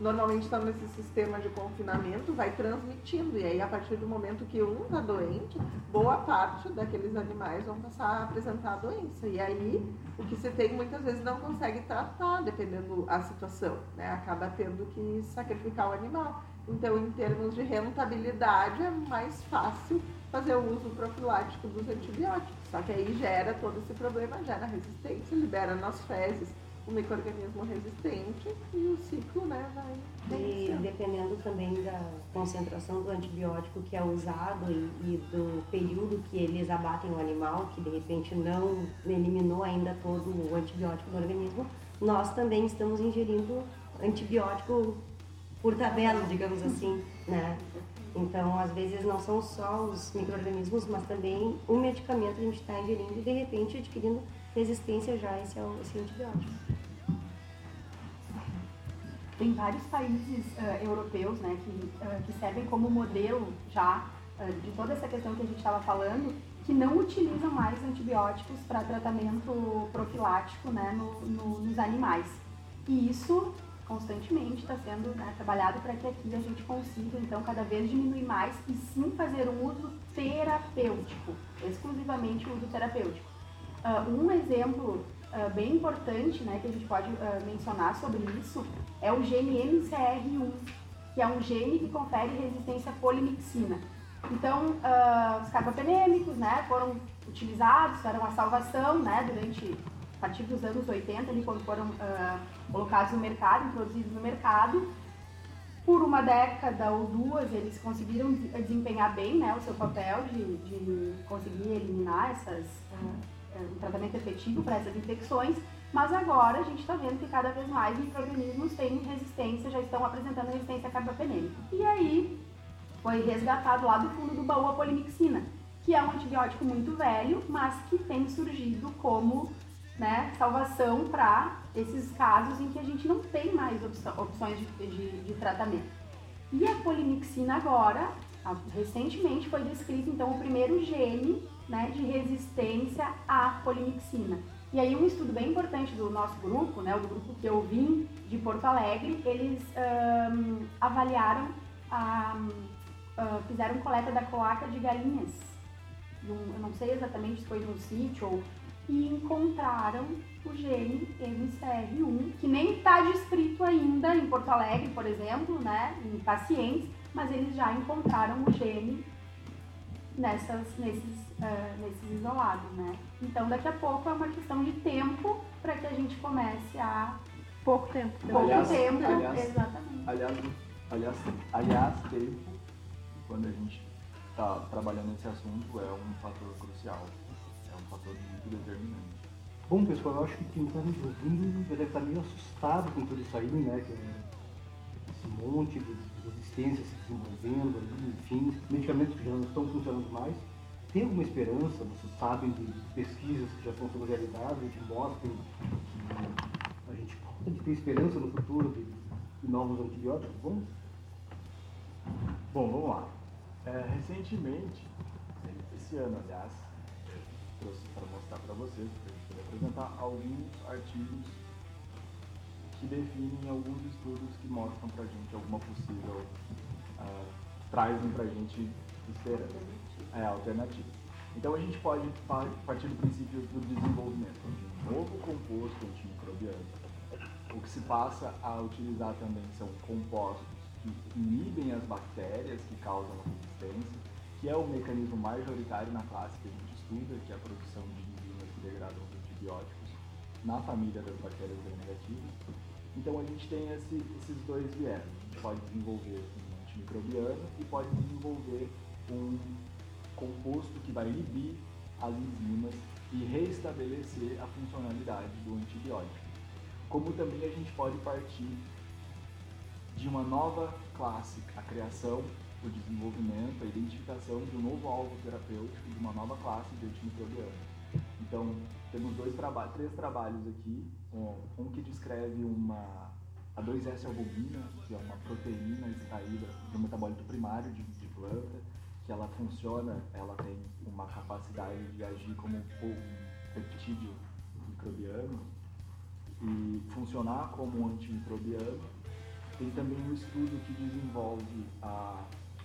normalmente estão nesse sistema de confinamento, vai transmitindo. E aí, a partir do momento que um está doente, boa parte daqueles animais vão passar a apresentar a doença. E aí, o que se tem muitas vezes não consegue tratar, dependendo a situação. Né? Acaba tendo que sacrificar o animal. Então, em termos de rentabilidade, é mais fácil fazer o uso profilático dos antibióticos. Só que aí gera todo esse problema, gera resistência, libera nas fezes o microorganismo resistente e o ciclo né, vai E dependendo também da concentração do antibiótico que é usado e, e do período que eles abatem o animal, que de repente não eliminou ainda todo o antibiótico do organismo, nós também estamos ingerindo antibiótico por tabela, digamos assim, né? Então, às vezes não são só os micro-organismos, mas também o medicamento que a gente está ingerindo e de repente adquirindo resistência já a esse, esse antibiótico. Tem vários países ah, europeus né, que, ah, que servem como modelo já ah, de toda essa questão que a gente estava falando, que não utilizam mais antibióticos para tratamento profilático né, no- no- nos animais. E isso constantemente está sendo né, trabalhado para que aqui a gente consiga, então, cada vez diminuir mais e sim fazer um uso terapêutico, exclusivamente o uso terapêutico. Ah, um exemplo ah, bem importante né, que a gente pode ah, mencionar sobre isso é o gene MCR1, que é um gene que confere resistência à polimixina. Então, os carbapenêmicos né, foram utilizados, eram a salvação né, durante, a partir dos anos 80, ali, quando foram colocados no mercado, introduzidos no mercado. Por uma década ou duas, eles conseguiram des- desempenhar bem né, o seu papel de, de conseguir eliminar essas, ah, eh, um tratamento efetivo para essas infecções, mas agora a gente está vendo que cada vez mais micro-organismos têm resistência, já estão apresentando resistência carbapenêmica. E aí foi resgatado lá do fundo do baú a polimixina, que é um antibiótico muito velho, mas que tem surgido como né, salvação para esses casos em que a gente não tem mais opções de, de- de tratamento. E a polimixina agora, recentemente foi descrito então o primeiro gene né, de resistência à polimixina. E aí um estudo bem importante do nosso grupo, né, o grupo que eu vim de Porto Alegre, eles ahn, avaliaram, a, ah, fizeram coleta da cloaca de galinhas. Eu não sei exatamente se foi num sítio ou e encontraram o gene MCR1, que nem está descrito ainda em Porto Alegre, por exemplo, né, em pacientes, mas eles já encontraram o gene nessas, nesses, ah, nesses isolados, né? Então, daqui a pouco é uma questão de tempo para que a gente comece a... Pouco tempo. Pouco Aliás- tempo, aliás- exatamente. Aliás, aliás, aliás, tempo, quando a gente está trabalhando nesse assunto, é um fator crucial. Fator muito determinante. Bom, pessoal, eu acho que quem está nos ouvindo já deve estar meio assustado com tudo isso aí, né? Que é esse monte de, resistência se desenvolvendo, ali, enfim, medicamentos que já não estão funcionando mais. Tem alguma esperança, vocês sabem de pesquisas que já estão sendo realizadas, que mostram que a gente pode ter esperança no futuro de, novos antibióticos bons? Bom, vamos lá. É, recentemente, esse ano, aliás, para mostrar para vocês, para a gente apresentar alguns artigos que definem alguns estudos que mostram para a gente alguma possível, uh, trazem para a gente esperança, é, alternativa. Então a gente pode partir do princípio do desenvolvimento de um novo composto antimicrobiano. O que se passa a utilizar também são compostos que inibem as bactérias que causam resistência, que é o mecanismo majoritário na classe que a gente estuda, que é a produção de enzimas que degradam os antibióticos na família das bactérias gram-negativas. Então a gente tem esse, esses dois viés. A gente pode desenvolver um antimicrobiano e pode desenvolver um composto que vai inibir as enzimas e restabelecer a funcionalidade do antibiótico. Como também a gente pode partir de uma nova classe, a criação, o desenvolvimento, a identificação de um novo alvo terapêutico de uma nova classe de antimicrobiano. Então, temos dois traba três trabalhos aqui, um que descreve uma a 2S-albumina, que é uma proteína extraída do metabólito primário de, de planta, que ela funciona, ela tem uma capacidade de agir como um peptídeo microbiano e funcionar como um antimicrobiano tem também um estudo que desenvolve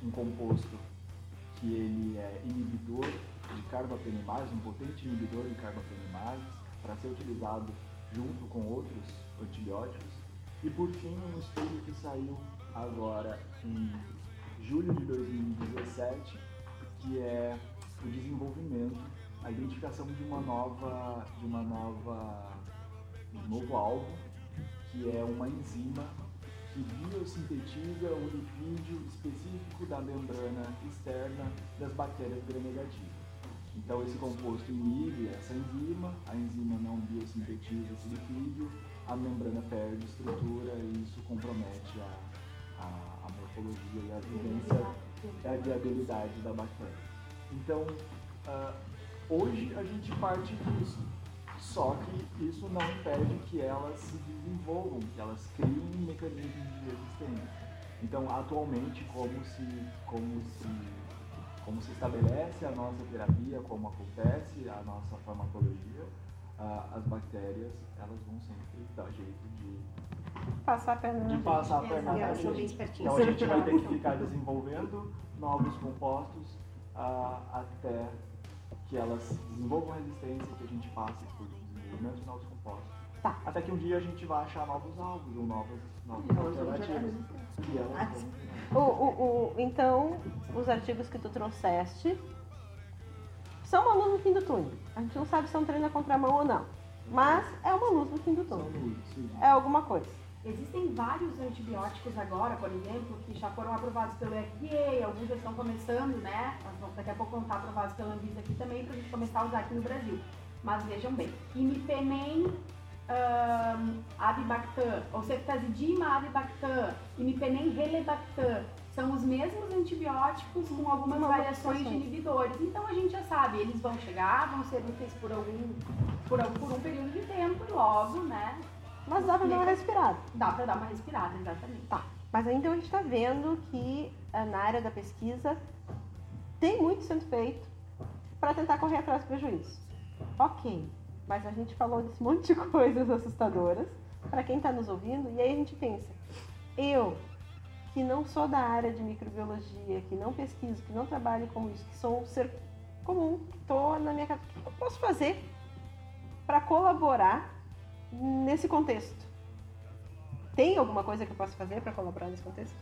um composto que ele é inibidor de carbapenimases, um potente inibidor de carbapenimases, para ser utilizado junto com outros antibióticos. E por fim, um estudo que saiu agora em julho de 2017, que é o desenvolvimento, a identificação de uma nova, de uma nova, um novo alvo, que é uma enzima que biosintetiza o lipídio específico da membrana externa das bactérias gram-negativas. Então esse composto inibe essa enzima, a enzima não biosintetiza esse lipídio, a membrana perde estrutura e isso compromete a, a, a morfologia e a vivência a viabilidade da bactéria. Então, uh, hoje a gente parte disso só que isso não impede que elas se desenvolvam, que elas criem um mecanismo de resistência. Então, atualmente, como se, como se, como se estabelece a nossa terapia, como acontece a nossa farmacologia, uh, as bactérias elas vão sempre dar jeito de passar a perna de passar a perna na gente. Então a gente vai ter que ficar desenvolvendo novos compostos uh, até que elas desenvolvam resistência, que a gente passe por desenvolvimento de novos compostos. Tá. Até que um dia a gente vai achar novos alvos ou novas, novas alternativas. Que elas vão... o, o, o, então, os artigos que tu trouxeste são uma luz no fim do túnel. A gente não sabe se é um treino na contramão ou não. Mas é uma luz no fim do túnel. É alguma coisa. Existem vários antibióticos agora, por exemplo, que já foram aprovados pelo FDA, alguns já estão começando, né? Daqui a pouco vão estar aprovados pela Anvisa aqui também, para a gente começar a usar aqui no Brasil. Mas vejam bem, imipenem, um, avibactam, ou ceftazidima avibactam, imipenem relebactam, são os mesmos antibióticos com algumas variações de inibidores. Então a gente já sabe, eles vão chegar, vão ser úteis por algum, por, por um período de tempo e logo, né? Mas dá para dar uma respirada. Dá para dar uma respirada, exatamente. Tá. Mas aí então a gente está vendo que eh, na área da pesquisa tem muito sendo feito para tentar correr atrás do prejuízo. Ok, mas a gente falou desse monte de [LAUGHS] coisas assustadoras para quem está nos ouvindo e aí a gente pensa, eu que não sou da área de microbiologia, que não pesquiso, que não trabalho com isso, que sou um ser comum, que estou na minha casa, o que eu posso fazer para colaborar nesse contexto? Tem alguma coisa que eu possa fazer para colaborar nesse contexto?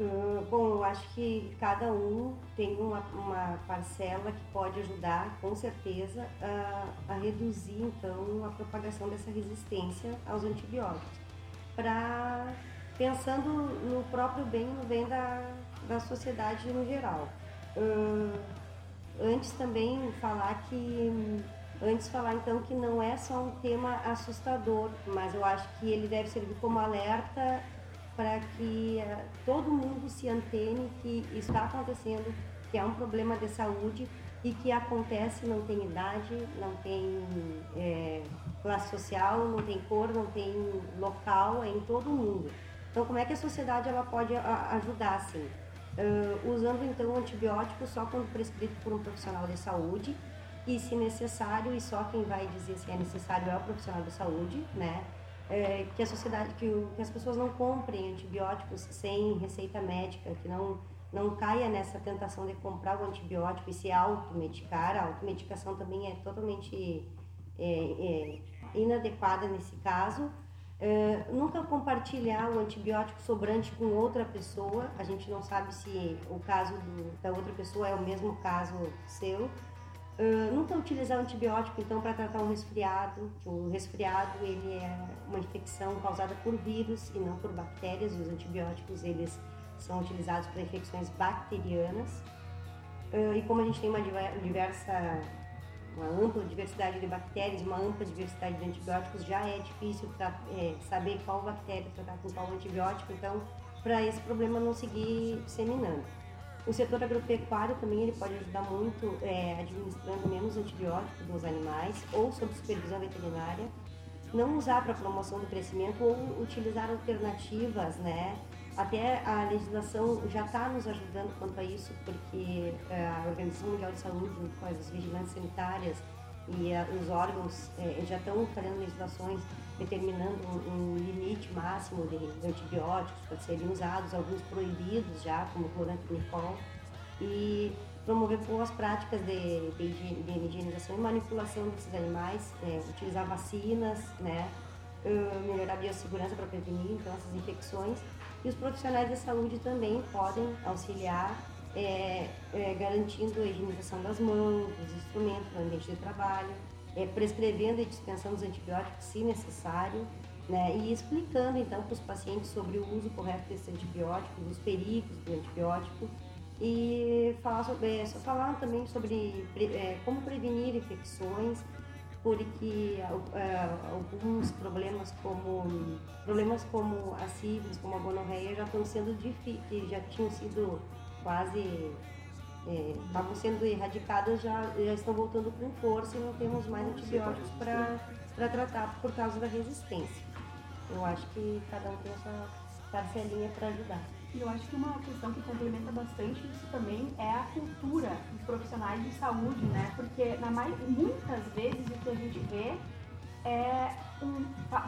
Uh, bom, eu acho que cada um tem uma, uma parcela que pode ajudar, com certeza, a, a reduzir então a propagação dessa resistência aos antibióticos. Para pensando no próprio bem, no bem da, da sociedade no geral. Uh, antes também falar que Antes falar então que não é só um tema assustador, mas eu acho que ele deve servir como alerta para que eh, todo mundo se antene que está acontecendo, que é um problema de saúde e que acontece, não tem idade, não tem é, classe social, não tem cor, não tem local, é em todo mundo. Então, como é que a sociedade ela pode a, ajudar, assim? Uh, usando, então, o antibiótico só quando prescrito por um profissional de saúde e, se necessário, e só quem vai dizer se é necessário é o profissional de saúde, né? É, que a sociedade, que, o, que as pessoas não comprem antibióticos sem receita médica, que não não caia nessa tentação de comprar o antibiótico e se automedicar. A automedicação também é totalmente é, é, inadequada nesse caso. É, nunca compartilhar o antibiótico sobrante com outra pessoa. A gente não sabe se o caso do, da outra pessoa é o mesmo caso seu. Uh, nunca utilizar antibiótico então para tratar um resfriado. O resfriado ele é uma infecção causada por vírus e não por bactérias. Os antibióticos eles são utilizados para infecções bacterianas. Uh, e como a gente tem uma diversa, uma ampla diversidade de bactérias, uma ampla diversidade de antibióticos, já é difícil pra, é, saber qual bactéria tratar com qual antibiótico, então, para esse problema não seguir disseminando. O setor agropecuário também ele pode ajudar muito é, administrando menos antibióticos nos animais ou sob supervisão veterinária. Não usar para promoção do crescimento ou utilizar alternativas, né, até a legislação já está nos ajudando quanto a isso, porque é, a Organização Mundial de Saúde, com as vigilâncias sanitárias e uh, os órgãos uh, já estão fazendo legislações determinando um, um limite máximo de, antibióticos para serem usados, alguns proibidos já, como cloranfenicol, e promover boas práticas de, de, de higienização e manipulação desses animais, é, utilizar vacinas, né, melhorar a biossegurança para prevenir então, essas infecções. E os profissionais da saúde também podem auxiliar, é, é, garantindo a higienização das mãos, dos instrumentos no ambiente de trabalho, é, prescrevendo e dispensando os antibióticos se necessário, né, e explicando então para os pacientes sobre o uso correto desses antibióticos, os perigos do antibiótico e falar sobre, é, falar também sobre é, como prevenir infecções, porque uh, alguns problemas como problemas como a sífilis, como a gonorreia já estão sendo já tinham sido quase é, estavam sendo erradicadas, já, já estão voltando com força e não temos mais antibióticos para tratar por causa da resistência. Eu acho que cada um tem a sua parcelinha para ajudar. E eu acho que uma questão que complementa bastante isso também é a cultura dos profissionais de saúde, né? Porque na mais, muitas vezes o que a gente vê é um,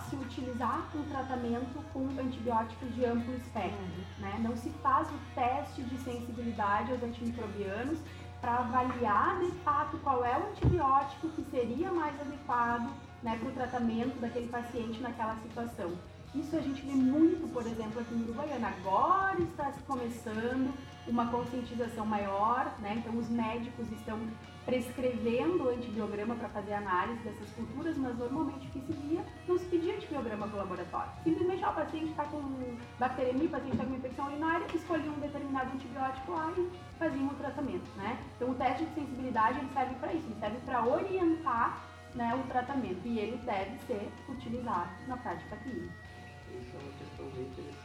se utilizar um tratamento com antibióticos de amplo espectro, né? Não se faz o teste de sensibilidade aos antimicrobianos para avaliar de fato qual é o antibiótico que seria mais adequado né, para o tratamento daquele paciente naquela situação. Isso a gente vê muito, por exemplo, aqui em Uruguaiana. Agora está se começando uma conscientização maior, né? Então os médicos estão prescrevendo antibiograma para fazer análise dessas culturas, mas normalmente o que se via não se pedia antibiograma para o laboratório. Simplesmente ó, o paciente está com bacteremia, o paciente está com infecção urinária, escolhiam um determinado antibiótico lá e faziam o tratamento, né? Então o teste de sensibilidade ele serve para isso, ele serve para orientar né, o tratamento e ele deve ser utilizado na prática clínica isso é uma questão bem interessante,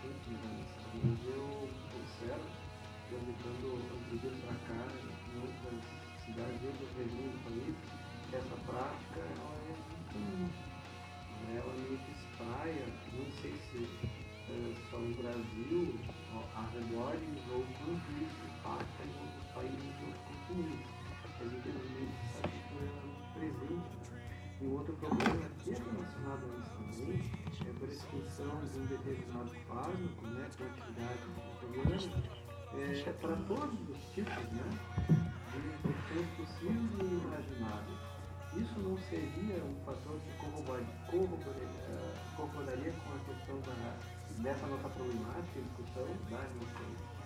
é, para todos os tipos né, de infecções possíveis e imagináveis. Isso não seria um fator que corroboraria, eh, corroboraria com a questão da, dessa nossa problemática, discussão da inocência?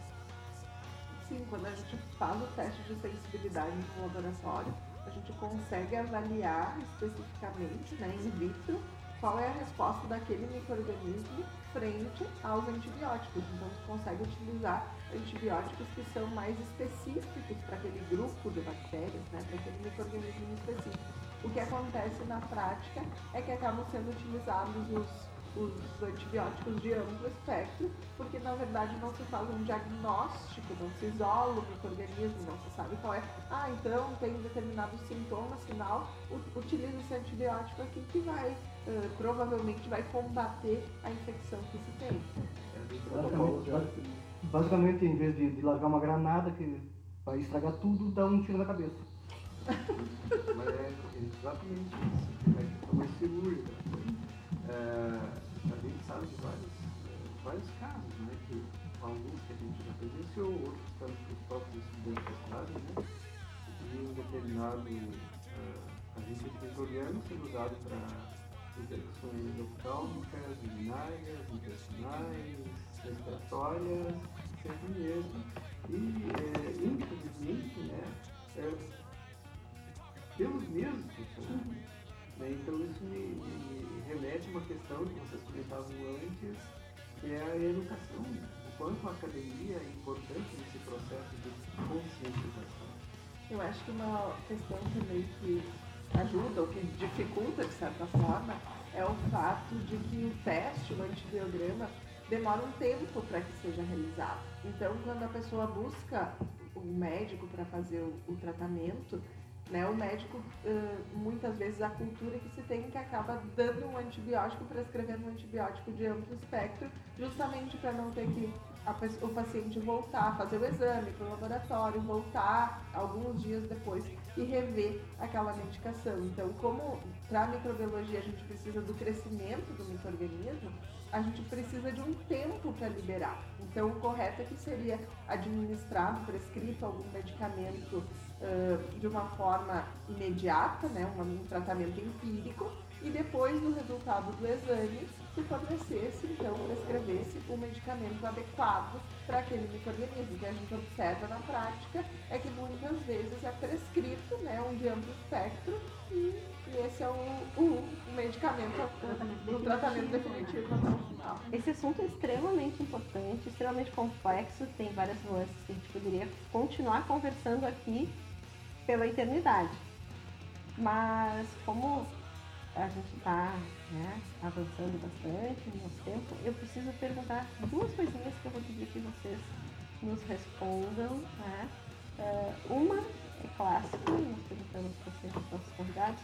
Sim, quando a gente faz o teste de sensibilidade no laboratório, a gente consegue avaliar especificamente, né, in vitro, qual é a resposta daquele microorganismo frente aos antibióticos. Então, você consegue utilizar antibióticos que são mais específicos para aquele grupo de bactérias, né, para aquele microorganismo específico. O que acontece na prática é que acabam sendo utilizados os os antibióticos de amplo espectro, porque na verdade não se faz um diagnóstico, não se isola o microorganismo, não se sabe qual é. Ah, então tem determinado sintoma, sinal, utiliza esse antibiótico aqui que vai, uh, provavelmente vai combater a infecção que se tem. Basicamente, basicamente em vez de, de largar uma granada que vai estragar tudo, dá um tiro na cabeça. [LAUGHS] Mas é exatamente isso. É que foi cirúrgica. É, a gente sabe de vários, vários casos, né? Que alguns que a gente já presenciou, outros casos que os próprios estudantes fazem, né? E um determinado uh, agente microbiano sendo usado para infecções oftálmicas, urinárias, intestinais, respiratórias, sempre mesmo. E, é, infelizmente, né? É, pelos mesmos. Né? Então isso me, me, remete a uma questão que vocês comentavam antes, que é a educação. O quanto a academia é importante nesse processo de conscientização. Eu acho que uma questão também que ajuda ou que dificulta de certa forma é o fato de que o teste, o antibiograma, demora um tempo para que seja realizado. Então, quando a pessoa busca um médico para fazer o, o tratamento, né? O médico, uh, muitas vezes, a cultura que se tem que acaba dando um antibiótico, prescrevendo um antibiótico de amplo espectro, justamente para não ter que a, o paciente voltar, fazer o exame para o laboratório, voltar alguns dias depois e rever aquela medicação. Então, como para a microbiologia a gente precisa do crescimento do microorganismo, a gente precisa de um tempo para liberar. Então, o correto é que seria administrado, prescrito algum medicamento uh, de uma forma imediata, né, um, um tratamento empírico, e depois do resultado do exame se fornecesse, então, prescrevesse o medicamento adequado para aquele microorganismo. O que a gente observa na prática é que muitas vezes é prescrito né, um de amplo espectro e, e esse é o, o, o medicamento, o, o tratamento definitivo até o final. Esse assunto é extremamente importante, extremamente complexo, tem várias nuances que a gente poderia continuar conversando aqui pela eternidade. Mas como a gente está né, avançando bastante no nosso tempo, eu preciso perguntar duas coisinhas que eu vou pedir que vocês nos respondam. Né? Uh, uma é clássica, nós perguntamos para vocês, os nossos convidados,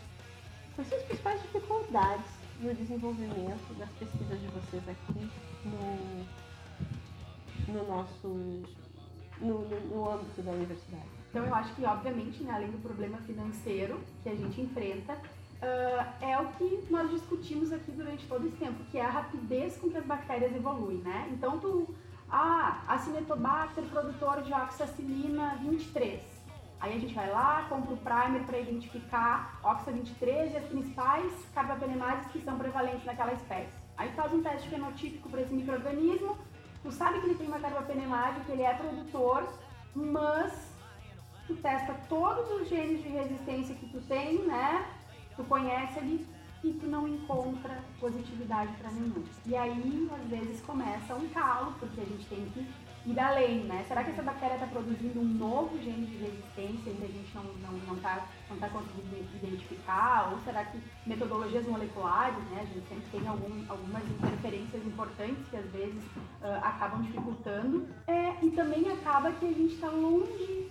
quais são as principais dificuldades no desenvolvimento das pesquisas de vocês aqui no, no nosso no, no, no âmbito da universidade? Então eu acho que, obviamente, né, além do problema financeiro que a gente enfrenta, uh, é o que nós discutimos aqui durante todo esse tempo, que é a rapidez com que as bactérias evoluem, né? Então tu, ah, Acinetobacter produtor de oxacilina 23. Aí a gente vai lá, compra o primer para identificar oxa 23 e as principais carbapenemases que são prevalentes naquela espécie. Aí faz um teste fenotípico para esse microorganismo, tu sabe que ele tem uma carbapenemase, que ele é produtor, mas tu testa todos os genes de resistência que tu tem, né? Tu conhece ali e tu não encontra positividade para nenhum. E aí, às vezes, começa um calo, porque a gente tem que ir além, né? Será que essa bactéria está produzindo um novo gene de resistência que a gente não está não, não tá, não tá conseguindo identificar? Ou será que metodologias moleculares, né? A gente sempre tem algum, algumas interferências importantes que às vezes uh, acabam dificultando. É, e também acaba que a gente está longe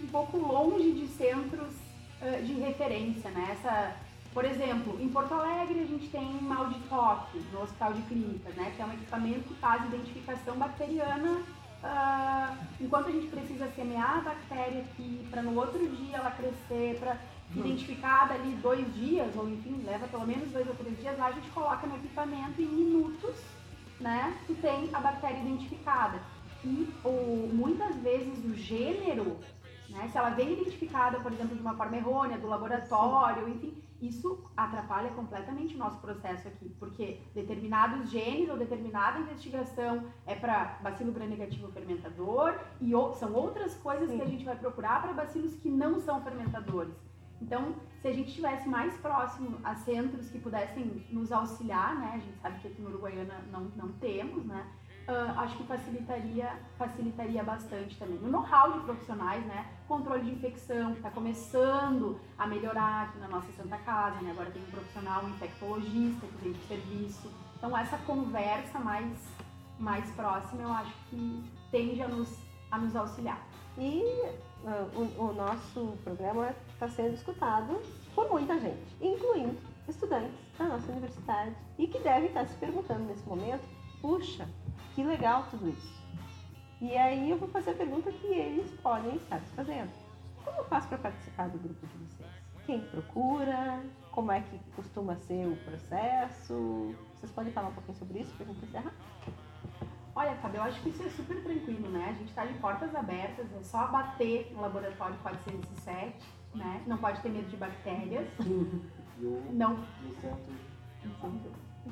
um pouco longe de centros uh, de referência, né? Essa, por exemplo, em Porto Alegre a gente tem mal de toque no Hospital de Clínicas, né? Que é um equipamento que faz identificação bacteriana uh, enquanto a gente precisa semear a bactéria aqui para no outro dia ela crescer, para identificar dali dois dias, ou enfim, leva pelo menos dois ou três dias, lá a gente coloca no equipamento em minutos, né? Que tem a bactéria identificada. E o, muitas vezes o gênero né? Se ela vem identificada, por exemplo, de uma forma errônea, do laboratório, enfim, isso atrapalha completamente o nosso processo aqui, porque determinados genes ou determinada investigação é para bacilo gram-negativo fermentador e são outras coisas Sim. que a gente vai procurar para bacilos que não são fermentadores. Então, se a gente estivesse mais próximo a centros que pudessem nos auxiliar, né? A gente sabe que aqui no Uruguaiana não, não temos, né? Ah, acho que facilitaria, facilitaria bastante também. No know-how de profissionais, né? Controle de infecção, que está começando a melhorar aqui na nossa Santa Casa, né? Agora tem um profissional, um infectologista que vem do serviço. Então, essa conversa mais, mais próxima, eu acho que tende a nos, a nos auxiliar. E uh, o, o nosso programa está sendo escutado por muita gente, incluindo estudantes da nossa universidade e que devem estar se perguntando nesse momento: puxa, que legal tudo isso. E aí eu vou fazer a pergunta que eles podem estar se fazendo: como eu faço para participar do grupo de vocês? Quem procura? Como é que costuma ser o processo? Vocês podem falar um pouquinho sobre isso para a gente encerrar? Olha, Fábio, eu acho que isso é super tranquilo, né? A gente está de portas abertas, é só bater no laboratório 407, né? Não pode ter medo de bactérias. Não.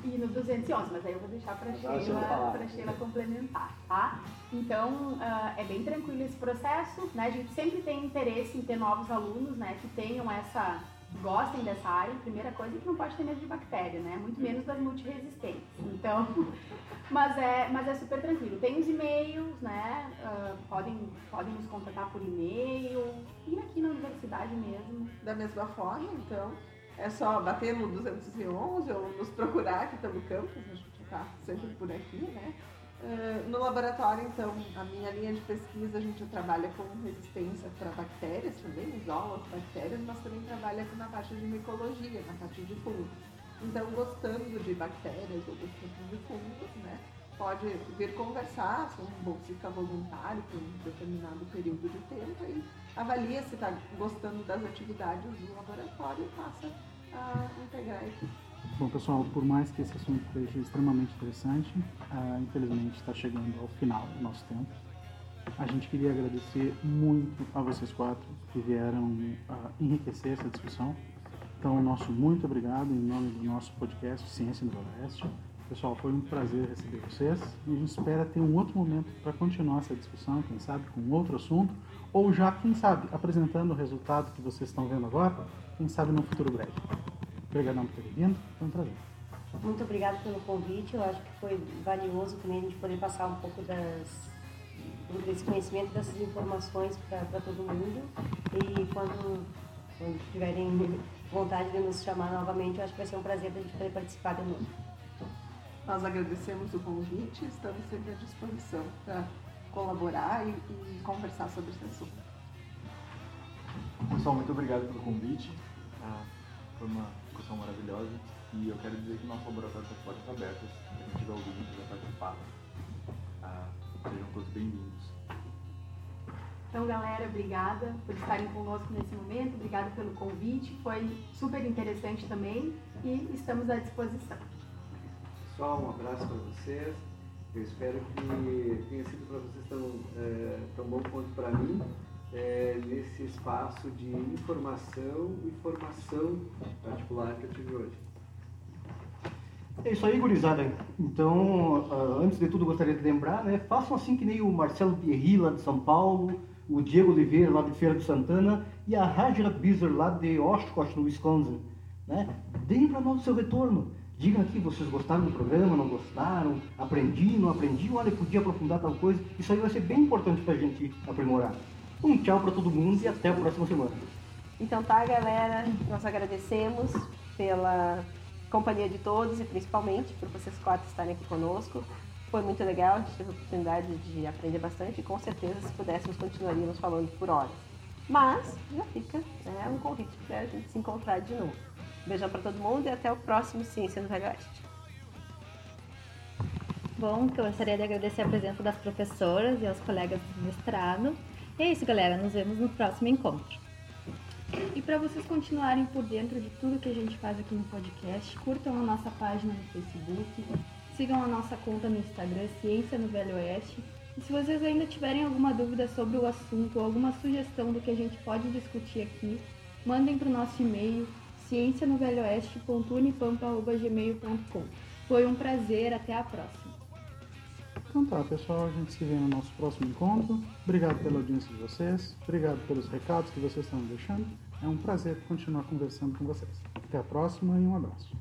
E no 211, mas aí eu vou deixar para Sheila, pra Sheila complementar, tá? Então, uh, é bem tranquilo esse processo, né? A gente sempre tem interesse em ter novos alunos, né? Que tenham essa gostem dessa área, primeira coisa é que não pode ter medo de bactéria, né? Muito menos das multiresistentes. Então, [LAUGHS] mas é, mas é super tranquilo. Tem os e-mails, né? Uh, podem, podem nos contatar por e-mail e aqui na universidade mesmo. Da mesma forma, então, é só bater no 211 ou nos procurar aqui pelo campus, a gente está sempre por aqui, né? Uh, no laboratório, então, a minha linha de pesquisa, a gente trabalha com resistência para bactérias também, isola as bactérias, mas também trabalha na parte de micologia, na parte de fungos. Então, gostando de bactérias ou gostando de fungos, né, pode vir conversar, ser um bolsista voluntário por um determinado período de tempo e avalia se está gostando das atividades do laboratório e passa a integrar a equipe. Bom, pessoal, por mais que esse assunto seja extremamente interessante, uh, infelizmente está chegando ao final do nosso tempo. A gente queria agradecer muito a vocês quatro que vieram uh, enriquecer essa discussão. Então, nosso muito obrigado em nome do nosso podcast Ciência no Oeste. Pessoal, foi um prazer receber vocês e a gente espera ter um outro momento para continuar essa discussão, quem sabe com outro assunto, ou já, quem sabe, apresentando o resultado que vocês estão vendo agora, quem sabe no futuro breve. Obrigadão por ter vindo, foi um prazer. Muito obrigada pelo convite, eu acho que foi valioso também a gente poder passar um pouco das, desse conhecimento, dessas informações para todo mundo. E quando, quando tiverem vontade de nos chamar novamente, eu acho que vai ser um prazer a gente poder participar de novo. Nós agradecemos o convite e estamos sempre à disposição para colaborar e, e, conversar sobre esse assunto. Pessoal, muito obrigado pelo convite. Ah, foi uma discussão maravilhosa e eu quero dizer que nosso laboratório está de portas abertas. Se quem tiver ouvido quiser participar, ah, sejam todos bem-vindos. Então, galera, obrigada por estarem conosco nesse momento, obrigada pelo convite, foi super interessante também e estamos à disposição. Pessoal, um abraço para vocês. Eu espero que tenha sido para vocês tão, é, tão bom quanto para mim é, nesse espaço de informação e formação particular que eu tive hoje. É isso aí, gurizada. Então, uh, antes de tudo, gostaria de lembrar, né? Façam assim que nem o Marcelo Pierri, lá de São Paulo, o Diego Oliveira, lá de Feira de Santana, e a Rajara Bizer, lá de Oshkosh, no Wisconsin. Né? Deem para nós o seu retorno. Digam aqui, vocês gostaram do programa, não gostaram, aprendi, não aprendi, olha, podia aprofundar tal coisa. Isso aí vai ser bem importante para a gente aprimorar. Um tchau para todo mundo e até a próxima semana. Então tá, galera, nós agradecemos pela companhia de todos e principalmente por vocês quatro estarem aqui conosco. Foi muito legal, a gente teve a oportunidade de aprender bastante e com certeza se pudéssemos continuaríamos falando por horas. Mas já fica né, um convite para a gente se encontrar de novo. Beijão para todo mundo e até o próximo Ciência no Velho Oeste. Bom, eu gostaria de agradecer a presença das professoras e aos colegas do mestrado e é isso, galera. Nos vemos no próximo encontro. E para vocês continuarem por dentro de tudo que a gente faz aqui no podcast, curtam a nossa página no Facebook, sigam a nossa conta no Instagram, Ciência no Velho Oeste. E se vocês ainda tiverem alguma dúvida sobre o assunto ou alguma sugestão do que a gente pode discutir aqui, mandem para o nosso e-mail ciencianovelhoeste.unipampa.gmail.com. Foi um prazer, até a próxima. Então tá, pessoal, a gente se vê no nosso próximo encontro. Obrigado pela audiência de vocês, obrigado pelos recados que vocês estão deixando. É um prazer continuar conversando com vocês. Até a próxima e um abraço.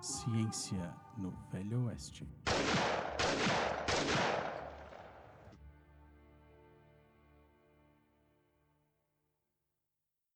Ciência no Velho Oeste.